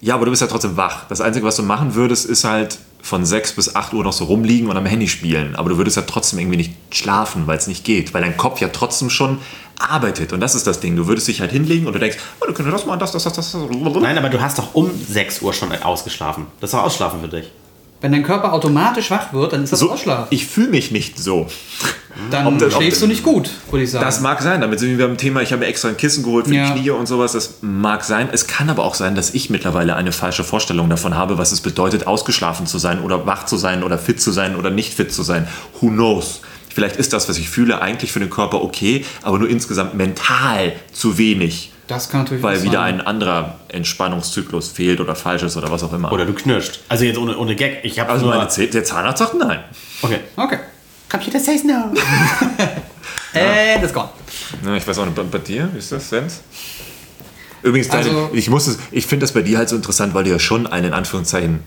Ja, aber du bist ja trotzdem wach. Das Einzige, was du machen würdest, ist halt von 6 bis 8 Uhr noch so rumliegen und am Handy spielen. Aber du würdest ja trotzdem irgendwie nicht schlafen, weil es nicht geht. Weil dein Kopf ja trotzdem schon arbeitet. Und das ist das Ding. Du würdest dich halt hinlegen und du denkst, oh, du könntest das machen, das, das, das, das. Nein, aber du hast doch um 6 Uhr schon ausgeschlafen. Das ist doch Ausschlafen für dich. Wenn dein Körper automatisch wach wird, dann ist das So, Ausschlaf. ich fühle mich nicht so. Dann das- schläfst du nicht gut, würde ich sagen. Das mag sein. Damit sind wir beim Thema, ich habe mir extra ein Kissen geholt für Ja. die Knie und sowas. Das mag sein. Es kann aber auch sein, dass ich mittlerweile eine falsche Vorstellung davon habe, was es bedeutet, ausgeschlafen zu sein oder wach zu sein oder fit zu sein oder nicht fit zu sein. Who knows? Vielleicht ist das, was ich fühle, eigentlich für den Körper okay, aber nur insgesamt mental zu wenig. Das kann natürlich Weil wieder sein. ein anderer Entspannungszyklus fehlt oder falsch ist oder was auch immer. Oder du knirscht. Also jetzt ohne, ohne Gag. Ich habe also nur... meine Zäh- der Zahnarzt sagt nein. Okay. Okay. Computer says no. Äh, das gone. Ja, ich weiß auch nicht, bei, bei dir, wie ist das, Sens? Übrigens, deine, Also- ich, muss es, ich finde das bei dir halt so interessant, weil du ja schon ein in Anführungszeichen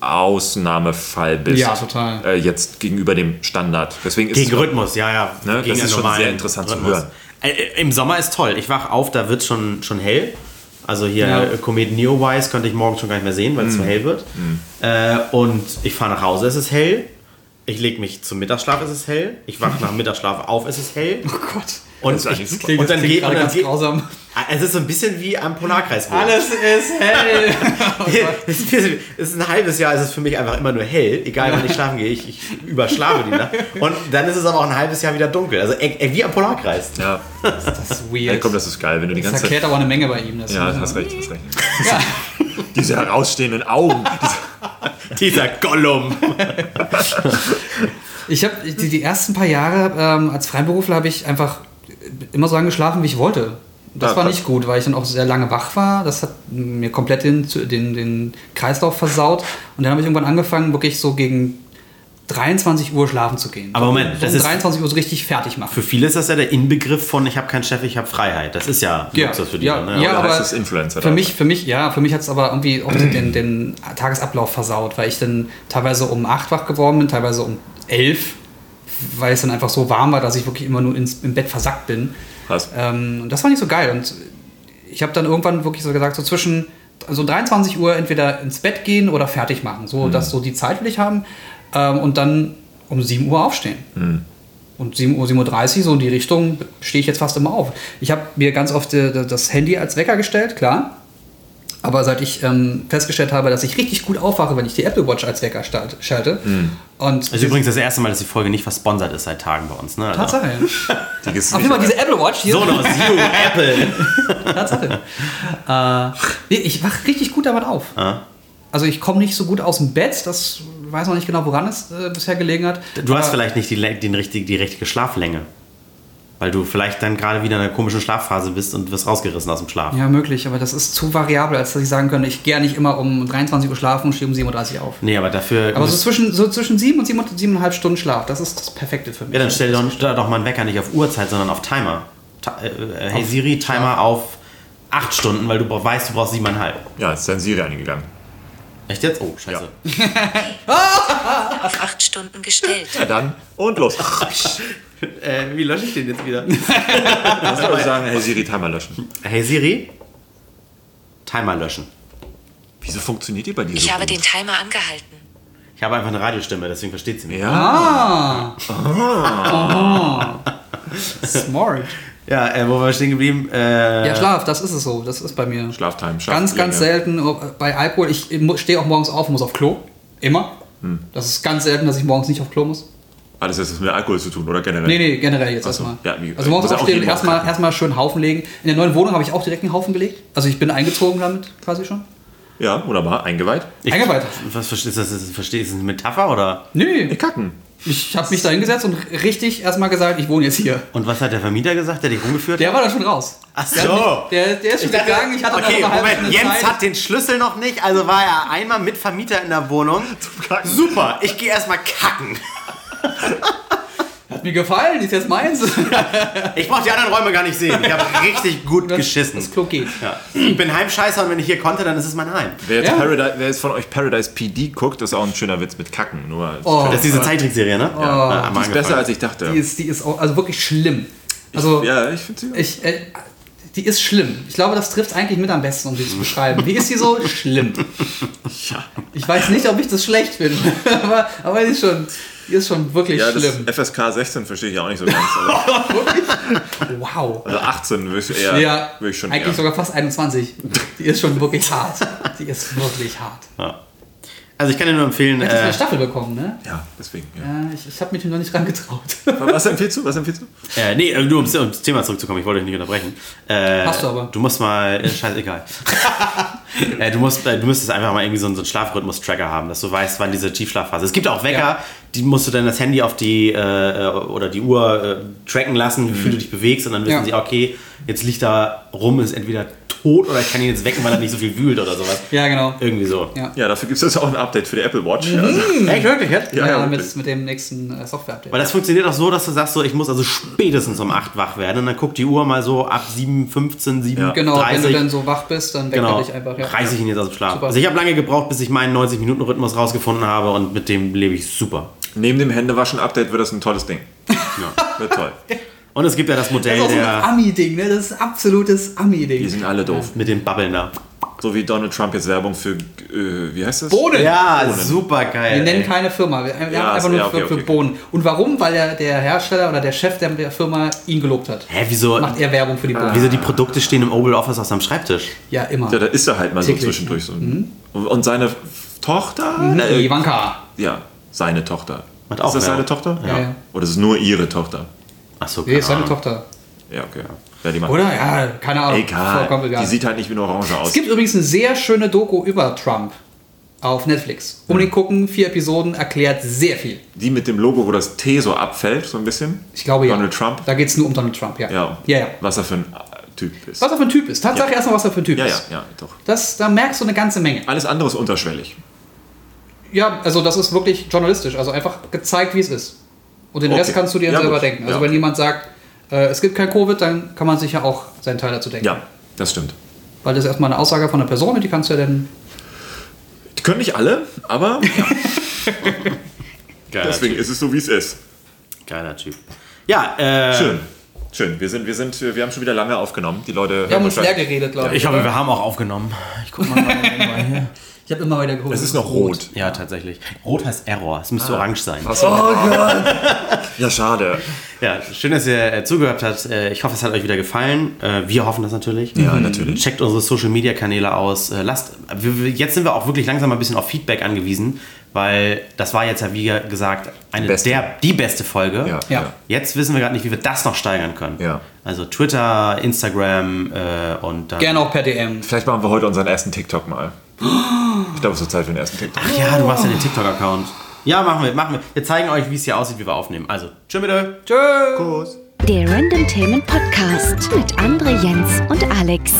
Ausnahmefall bist. Ja, total. Äh, jetzt gegenüber dem Standard. Deswegen ist Gegen es, Rhythmus, ja, ja. Ne, Gegen das ist schon sehr interessant zu Rhythmus. hören. Äh, äh, Im Sommer ist toll. Ich wach auf, da wird schon schon hell. Also hier Ja. äh, Komet Neowise könnte ich morgen schon gar nicht mehr sehen, weil Mm. es zu hell wird. Äh, und ich fahre nach Hause, es ist hell. Ich lege mich zum Mittagsschlaf, es ist hell. Ich wache nach Mittagsschlaf auf, es ist hell. Oh Gott. Und, ich, und dann geht und dann ganz geht, grausam. Es ist so ein bisschen wie am Polarkreis. Alles ist hell. Oh es ist es ist ein halbes Jahr, ist es für mich einfach immer nur hell, egal wann ich schlafen gehe. Ich, ich überschlafe die Nacht. Und dann ist es aber auch ein halbes Jahr wieder dunkel. Also äh, wie am Polarkreis. ja, Das ist ja, weird. komm, das ist geil, wenn du die das ganze Zeit. erklärt aber eine Menge bei ihm. Das Ja, hast recht, hast recht. Diese herausstehenden Augen. Diese, Dieser Gollum. Ich habe die, die ersten paar Jahre ähm, als Freiberufler habe ich einfach immer so lange geschlafen, wie ich wollte. Das Ja, war nicht gut, weil ich dann auch sehr lange wach war. Das hat mir komplett den, den, den Kreislauf versaut. Und dann habe ich irgendwann angefangen, wirklich so gegen 23 Uhr schlafen zu gehen. Aber Moment, so das um ist- 23 Uhr so richtig fertig machen. Für viele ist das ja der Inbegriff von ich habe keinen Chef, ich habe Freiheit. Das ist ja Ja, Luxus für die. ja, ne? ja. oder aber heißt es Influencer? Für mich, für mich, ja, für mich hat es aber irgendwie auch den, den Tagesablauf versaut, weil ich dann teilweise um 8 wach geworden bin, teilweise um 11, weil es dann einfach so warm war, dass ich wirklich immer nur ins, im Bett versackt bin. Krass. Ähm, und das war nicht so geil. Und ich habe dann irgendwann wirklich so gesagt, so zwischen also 23 Uhr entweder ins Bett gehen oder fertig machen. So, Mhm. dass so die Zeit will ich haben. Ähm, und dann um 7 Uhr aufstehen. Mhm. Und 7 Uhr, 7.30 Uhr, so in die Richtung, stehe ich jetzt fast immer auf. Ich habe mir ganz oft äh, das Handy als Wecker gestellt, klar. Aber seit ich ähm, festgestellt habe, dass ich richtig gut aufwache, wenn ich die Apple Watch als Wecker start, schalte. Und Also übrigens das erste Mal, dass die Folge nicht versponsert ist seit Tagen bei uns. Ne? Also, Tatsache. Die Auf jeden Fall diese Apple Watch hier. So noch, you Apple. Tatsache. äh, nee, ich wach richtig gut damit auf. Ah. Also ich komme nicht so gut aus dem Bett, das weiß noch nicht genau, woran es äh, bisher gelegen hat. Du hast Aber- vielleicht nicht die, richtig, die richtige Schlaflänge. Weil du vielleicht dann gerade wieder in einer komischen Schlafphase bist und wirst rausgerissen aus dem Schlaf. Ja, möglich, aber das ist zu variabel, als dass ich sagen könnte, ich gehe nicht immer um 23 Uhr schlafen und stehe um 7.30 Uhr auf. Nee, aber dafür. Aber so zwischen, so zwischen 7 und 7 und 7,5 Stunden Schlaf, das ist das Perfekte für mich. ja, dann stell doch, stell doch mal einen Wecker nicht auf Uhrzeit, sondern auf Timer. Ta äh, äh, hey Siri, Timer auf 8 Stunden, weil du weißt, du brauchst 7,5. Ja, ist dann Siri eingegangen. Echt jetzt? Oh, scheiße. auf acht Stunden gestellt. Ja, dann und los. Äh, wie lösche ich den jetzt wieder? Kannst du sagen, hey Siri, Timer löschen. hey Siri, Timer löschen. Wieso funktioniert die bei dir so Ich habe gut? den Timer angehalten. Ich habe einfach eine Radiostimme, deswegen versteht sie mich. Ja. Ah. Smart. Ja, äh, wo waren wir stehen geblieben? Äh, Ja, Schlaf, das ist es so. Das ist bei mir. Schlaftime, Ganz, ganz selten bei Alkohol. Ich stehe auch morgens auf und muss auf Klo. Immer. Hm. Das ist ganz selten, dass ich morgens nicht auf Klo muss. Alles hat das mit Alkohol zu tun, oder generell? Nee, nee, generell jetzt so. erstmal. Ja, also morgens aufstehen erstmal, erstmal schön Haufen legen. In der neuen Wohnung habe ich auch direkt einen Haufen gelegt. Also ich bin eingezogen damit quasi schon. Ja, wunderbar, eingeweiht. ich, Eingeweiht. Was verstehst du? Das ist, verstehst du, ist das eine Metapher oder? Nee, Nee, kacken. ich habe mich da hingesetzt und richtig erstmal gesagt, ich wohne jetzt hier. Und was hat der Vermieter gesagt, der dich rumgeführt Der hat? war da schon raus. Ach Der, hat so. mich, der, der ist schon gegangen, ich hatte okay, noch eine halbe Moment, Jens Zeit. hat den Schlüssel noch nicht, also war er einmal mit Vermieter in der Wohnung. Kacken. Super, ich gehe erstmal kacken. Hat mir gefallen, ist jetzt meins. Ich brauche die anderen Räume gar nicht sehen. Ich habe richtig gut Das- geschissen. Das Klo geht. Ja. Ich bin Heimscheißer und wenn ich hier konnte, dann ist es mein Heim. Wer jetzt, Ja. Paradise, wer jetzt von euch Paradise PD guckt, ist auch ein schöner Witz mit Kacken. Nur Oh. Das ist diese Zeichentrickserie, ne? Ja, die ist besser, als ich dachte. Die ist, die ist auch, also wirklich schlimm. Also, ja, ich finde sie. ich, äh, die ist schlimm. Ich glaube, das trifft eigentlich mit am besten, um sie zu beschreiben. Wie ist sie so? Schlimm. Ja, Ich weiß nicht, ob ich das schlecht finde, aber, aber ist schon, ist schon wirklich ja das schlimm. FSK 16 verstehe ich auch nicht so ganz. Wow. also 18 würde ich eher. Ja, würde ich schon eigentlich eher. sogar fast 21. Die ist schon wirklich hart. Die ist wirklich hart. Ja. Also ich kann dir nur empfehlen, Du hättest äh, eine Staffel bekommen, ne? Ja, deswegen. Ja. Ja, ich, ich habe mich noch nicht rangetraut. Was empfiehlst du? Was empfiehlst du? äh, nee, äh, nur ums, ums Thema zurückzukommen, ich wollte dich nicht unterbrechen. Äh, Hast du aber. Du musst mal, äh, scheißegal. äh, du, musst, äh, du müsstest einfach mal irgendwie so einen, so einen Schlafrhythmus-Tracker haben, dass du weißt, wann diese Tiefschlafphase ist. Es gibt auch Wecker, Ja. Die musst du dann das Handy auf die, äh, oder die Uhr äh, tracken lassen, wie viel du dich bewegst und dann wissen Ja. sie, okay, jetzt liegt da rum, ist entweder tot oder ich kann ihn jetzt wecken, weil er nicht so viel wühlt oder sowas. Ja, genau. Irgendwie so. Ja. Ja, dafür gibt es jetzt auch ein Update für die Apple Watch. Also, Echt, wirklich jetzt? Ja, ja, mit, wirklich. mit dem nächsten äh, Software-Update. Weil das funktioniert auch so, dass du sagst, so, ich muss also spätestens um 8 wach werden und dann guckt die Uhr mal so ab 7, 15, 7, Ja. Genau, wenn 30. du dann so wach bist, dann weckt Genau, er dich einfach. Ja. reiße ich ihn jetzt aus dem Schlaf. Super. Also ich habe lange gebraucht, bis ich meinen 90-Minuten-Rhythmus rausgefunden habe und mit dem lebe ich super. Neben dem Händewaschen-Update wird das ein tolles Ding. Ja. Wird toll. Und es gibt ja das Das Modell ist auch so ein der Ami-Ding, ne? Das ist absolutes Die Ami-Ding. sind alle doof. mit den Babbeln da. So wie Donald Trump jetzt Werbung für, äh, wie heißt das? Bohnen! Ja, Bohnen. super geil. Wir nennen keine Firma, wir, wir Ja, haben einfach nur ja, okay, für, für okay. Bohnen. Und warum? Weil der, der Hersteller oder der Chef der, Firma ihn gelobt hat. Hä, wieso, Macht er Werbung für die Bohnen. wieso die Produkte stehen im Oval Office auf seinem Schreibtisch? Ja, immer. Ja, da ist er halt mal Täglich. so zwischendurch. So. Und- Und seine Tochter? Mhm, Äh, Ivanka. ja, seine Tochter. Hat auch ist das seine. Tochter? Ja, ja. Oder ist es nur ihre Tochter? Achso, Nee, ist seine Tochter. Ja, okay. Ja, die macht Oder? Ja, keine Ahnung. Egal. Vollkommen egal. Die sieht halt nicht wie eine Orange aus. es gibt übrigens eine sehr schöne Doku über Trump auf Netflix. Unbedingt gucken, vier Episoden, erklärt sehr viel. die mit dem Logo, wo das T so abfällt, so ein bisschen. Ich glaube ja. Donald Trump. Da geht es nur um Donald Trump, ja. Ja. Ja, ja. Was er für ein äh, Typ ist. Was er für ein Typ ist. Tatsache Ja. erstmal, was er für ein Typ Ja, ja, ist. ja, doch. Das, da merkst du eine ganze Menge. Alles andere ist unterschwellig. Ja, also das ist wirklich journalistisch. Also einfach gezeigt, wie es ist. Und den Okay. Rest kannst du dir Ja, selber gut. denken. Also Ja, wenn jemand sagt, äh, es gibt kein Covid, dann kann man sich ja auch seinen Teil dazu denken. Ja, das stimmt. Weil das ist erstmal eine Aussage von einer Person und die kannst du ja dann. Die können nicht alle, aber ja, deswegen Typ. ist es so, wie es ist. Geiler Typ. Ja, äh, Schön. Schön. Wir, sind, wir, sind, wir haben schon wieder lange aufgenommen. Die Leute Wir haben uns leer geredet, glaube ich. Ich hoffe, oder? wir haben auch aufgenommen. Ich guck mal. mal hier. Ich habe immer wieder geholt. Es ist noch rot. Ja, tatsächlich. Rot heißt Error. Es Ah. müsste orange sein. Ja, schade. Ja, schön, dass ihr äh, zugehört habt. Äh, ich hoffe, es hat euch wieder gefallen. Äh, wir hoffen das natürlich. Ja, natürlich. Checkt unsere Social Media Kanäle aus. Äh, lasst, wir, wir- jetzt sind wir auch wirklich langsam mal ein bisschen auf Feedback angewiesen, weil das war jetzt ja, wie gesagt, eine Beste. der, die beste Folge. Ja, Ja. ja. Jetzt wissen wir gerade nicht, wie wir das noch steigern können. Ja. Also Twitter, Instagram äh, und dann. Gerne auch per DM. Vielleicht machen wir heute unseren ersten TikTok mal. Ich glaube, es ist Zeit für den ersten TikTok. Ach ja, du machst ja den TikTok-Account. Ja, machen wir, machen wir. Wir zeigen euch, wie es hier aussieht, wie wir aufnehmen. Also, tschüss bitte. Tschö. Kuss. Der Random Themen Podcast mit André Jens und Alex.